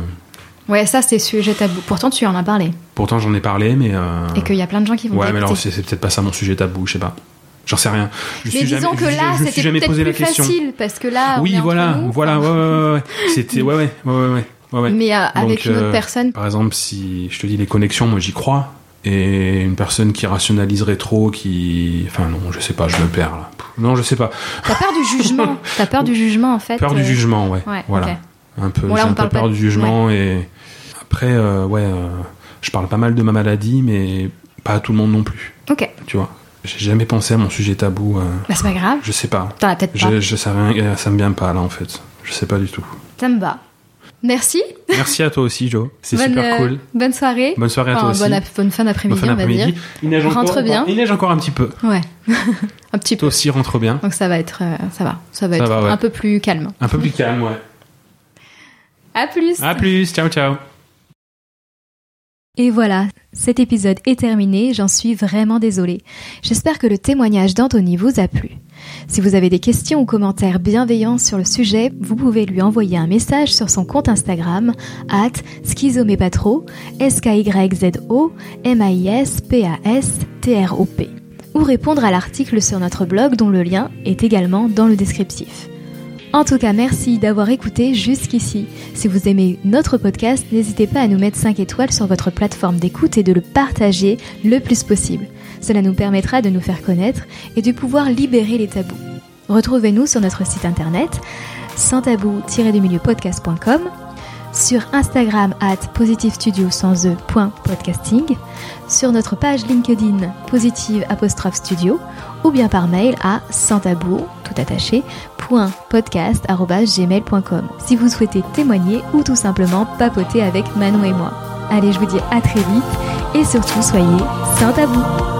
Speaker 1: Ouais, ça c'est sujet tabou. Pourtant, tu en as parlé.
Speaker 2: Pourtant, j'en ai parlé, mais. euh,
Speaker 1: Et qu'il y a plein de gens qui vont
Speaker 2: Ouais, mais alors c'est peut-être pas ça mon sujet tabou, je sais pas. J'en sais rien. Je
Speaker 1: Mais
Speaker 2: suis
Speaker 1: disons
Speaker 2: jamais,
Speaker 1: que là, c'était peut-être plus
Speaker 2: la
Speaker 1: facile parce que là, on
Speaker 2: oui,
Speaker 1: entre
Speaker 2: voilà,
Speaker 1: nous.
Speaker 2: voilà, ouais, ouais, ouais. C'était, ouais, ouais, ouais, ouais, ouais.
Speaker 1: Mais euh, avec une autre
Speaker 2: euh,
Speaker 1: personne,
Speaker 2: Par exemple, si je te dis les connexions, moi j'y crois. Et une personne qui rationaliserait trop, qui. Enfin, non, je sais pas, je me perds là. Non, je sais pas.
Speaker 1: t'as peur du jugement. T'as peur du jugement en fait.
Speaker 2: Peur du
Speaker 1: euh,
Speaker 2: jugement, ouais.
Speaker 1: Ouais,
Speaker 2: voilà. Un peu,
Speaker 1: Bon,
Speaker 2: j'ai un peu peur du jugement et. Après, euh, ouais, euh, je parle pas mal de ma maladie, mais pas à tout le monde non plus.
Speaker 1: Ok.
Speaker 2: Tu vois. J'ai jamais pensé à mon sujet tabou. euh,
Speaker 1: Bah c'est pas grave.
Speaker 2: je sais pas.
Speaker 1: T'en as peut-être pas.
Speaker 2: Je, je sais rien, ça me vient pas là en fait. Je sais pas du tout.
Speaker 1: Ça me va. Merci.
Speaker 2: Merci à toi aussi, Joe. C'est
Speaker 1: Bonne,
Speaker 2: super
Speaker 1: euh,
Speaker 2: cool.
Speaker 1: Bonne soirée.
Speaker 2: Bonne soirée à
Speaker 1: Enfin,
Speaker 2: toi aussi.
Speaker 1: bonne, ap- bonne fin
Speaker 2: Bonne
Speaker 1: d'après-midi,
Speaker 2: fin
Speaker 1: on va dire.
Speaker 2: Il neige
Speaker 1: Rentre
Speaker 2: encore.
Speaker 1: bien.
Speaker 2: Il neige encore un petit peu.
Speaker 1: Ouais. un petit peu.
Speaker 2: Toi aussi, rentre bien.
Speaker 1: Donc ça va être, euh, ça va, ça va
Speaker 2: Ça
Speaker 1: être
Speaker 2: va, ouais.
Speaker 1: un peu plus calme.
Speaker 2: Un peu plus calme, ouais.
Speaker 1: À plus.
Speaker 2: À plus. Ciao, ciao.
Speaker 1: Et voilà, cet épisode est terminé, j'en suis vraiment désolée. J'espère que le témoignage d'Anthony vous a plu. Si vous avez des questions ou commentaires bienveillants sur le sujet, vous pouvez lui envoyer un message sur son compte Instagram at schizomépatro, S-K-Y-Z-O, M-A-I-S-P-A-S-T-R-O-P, ou répondre à l'article sur notre blog dont le lien est également dans le descriptif. En tout cas, merci d'avoir écouté jusqu'ici. Si vous aimez notre podcast, n'hésitez pas à nous mettre 5 étoiles sur votre plateforme d'écoute et de le partager le plus possible. Cela nous permettra de nous faire connaître et de pouvoir libérer les tabous. Retrouvez-nous sur notre site internet sans tabou-podcast.com, sur Instagram at e, podcasting, sur notre page LinkedIn positive studio ou bien par mail à sans tabou tout attaché si vous souhaitez témoigner ou tout simplement papoter avec Manon et moi. Allez, je vous dis à très vite et surtout soyez sans tabou.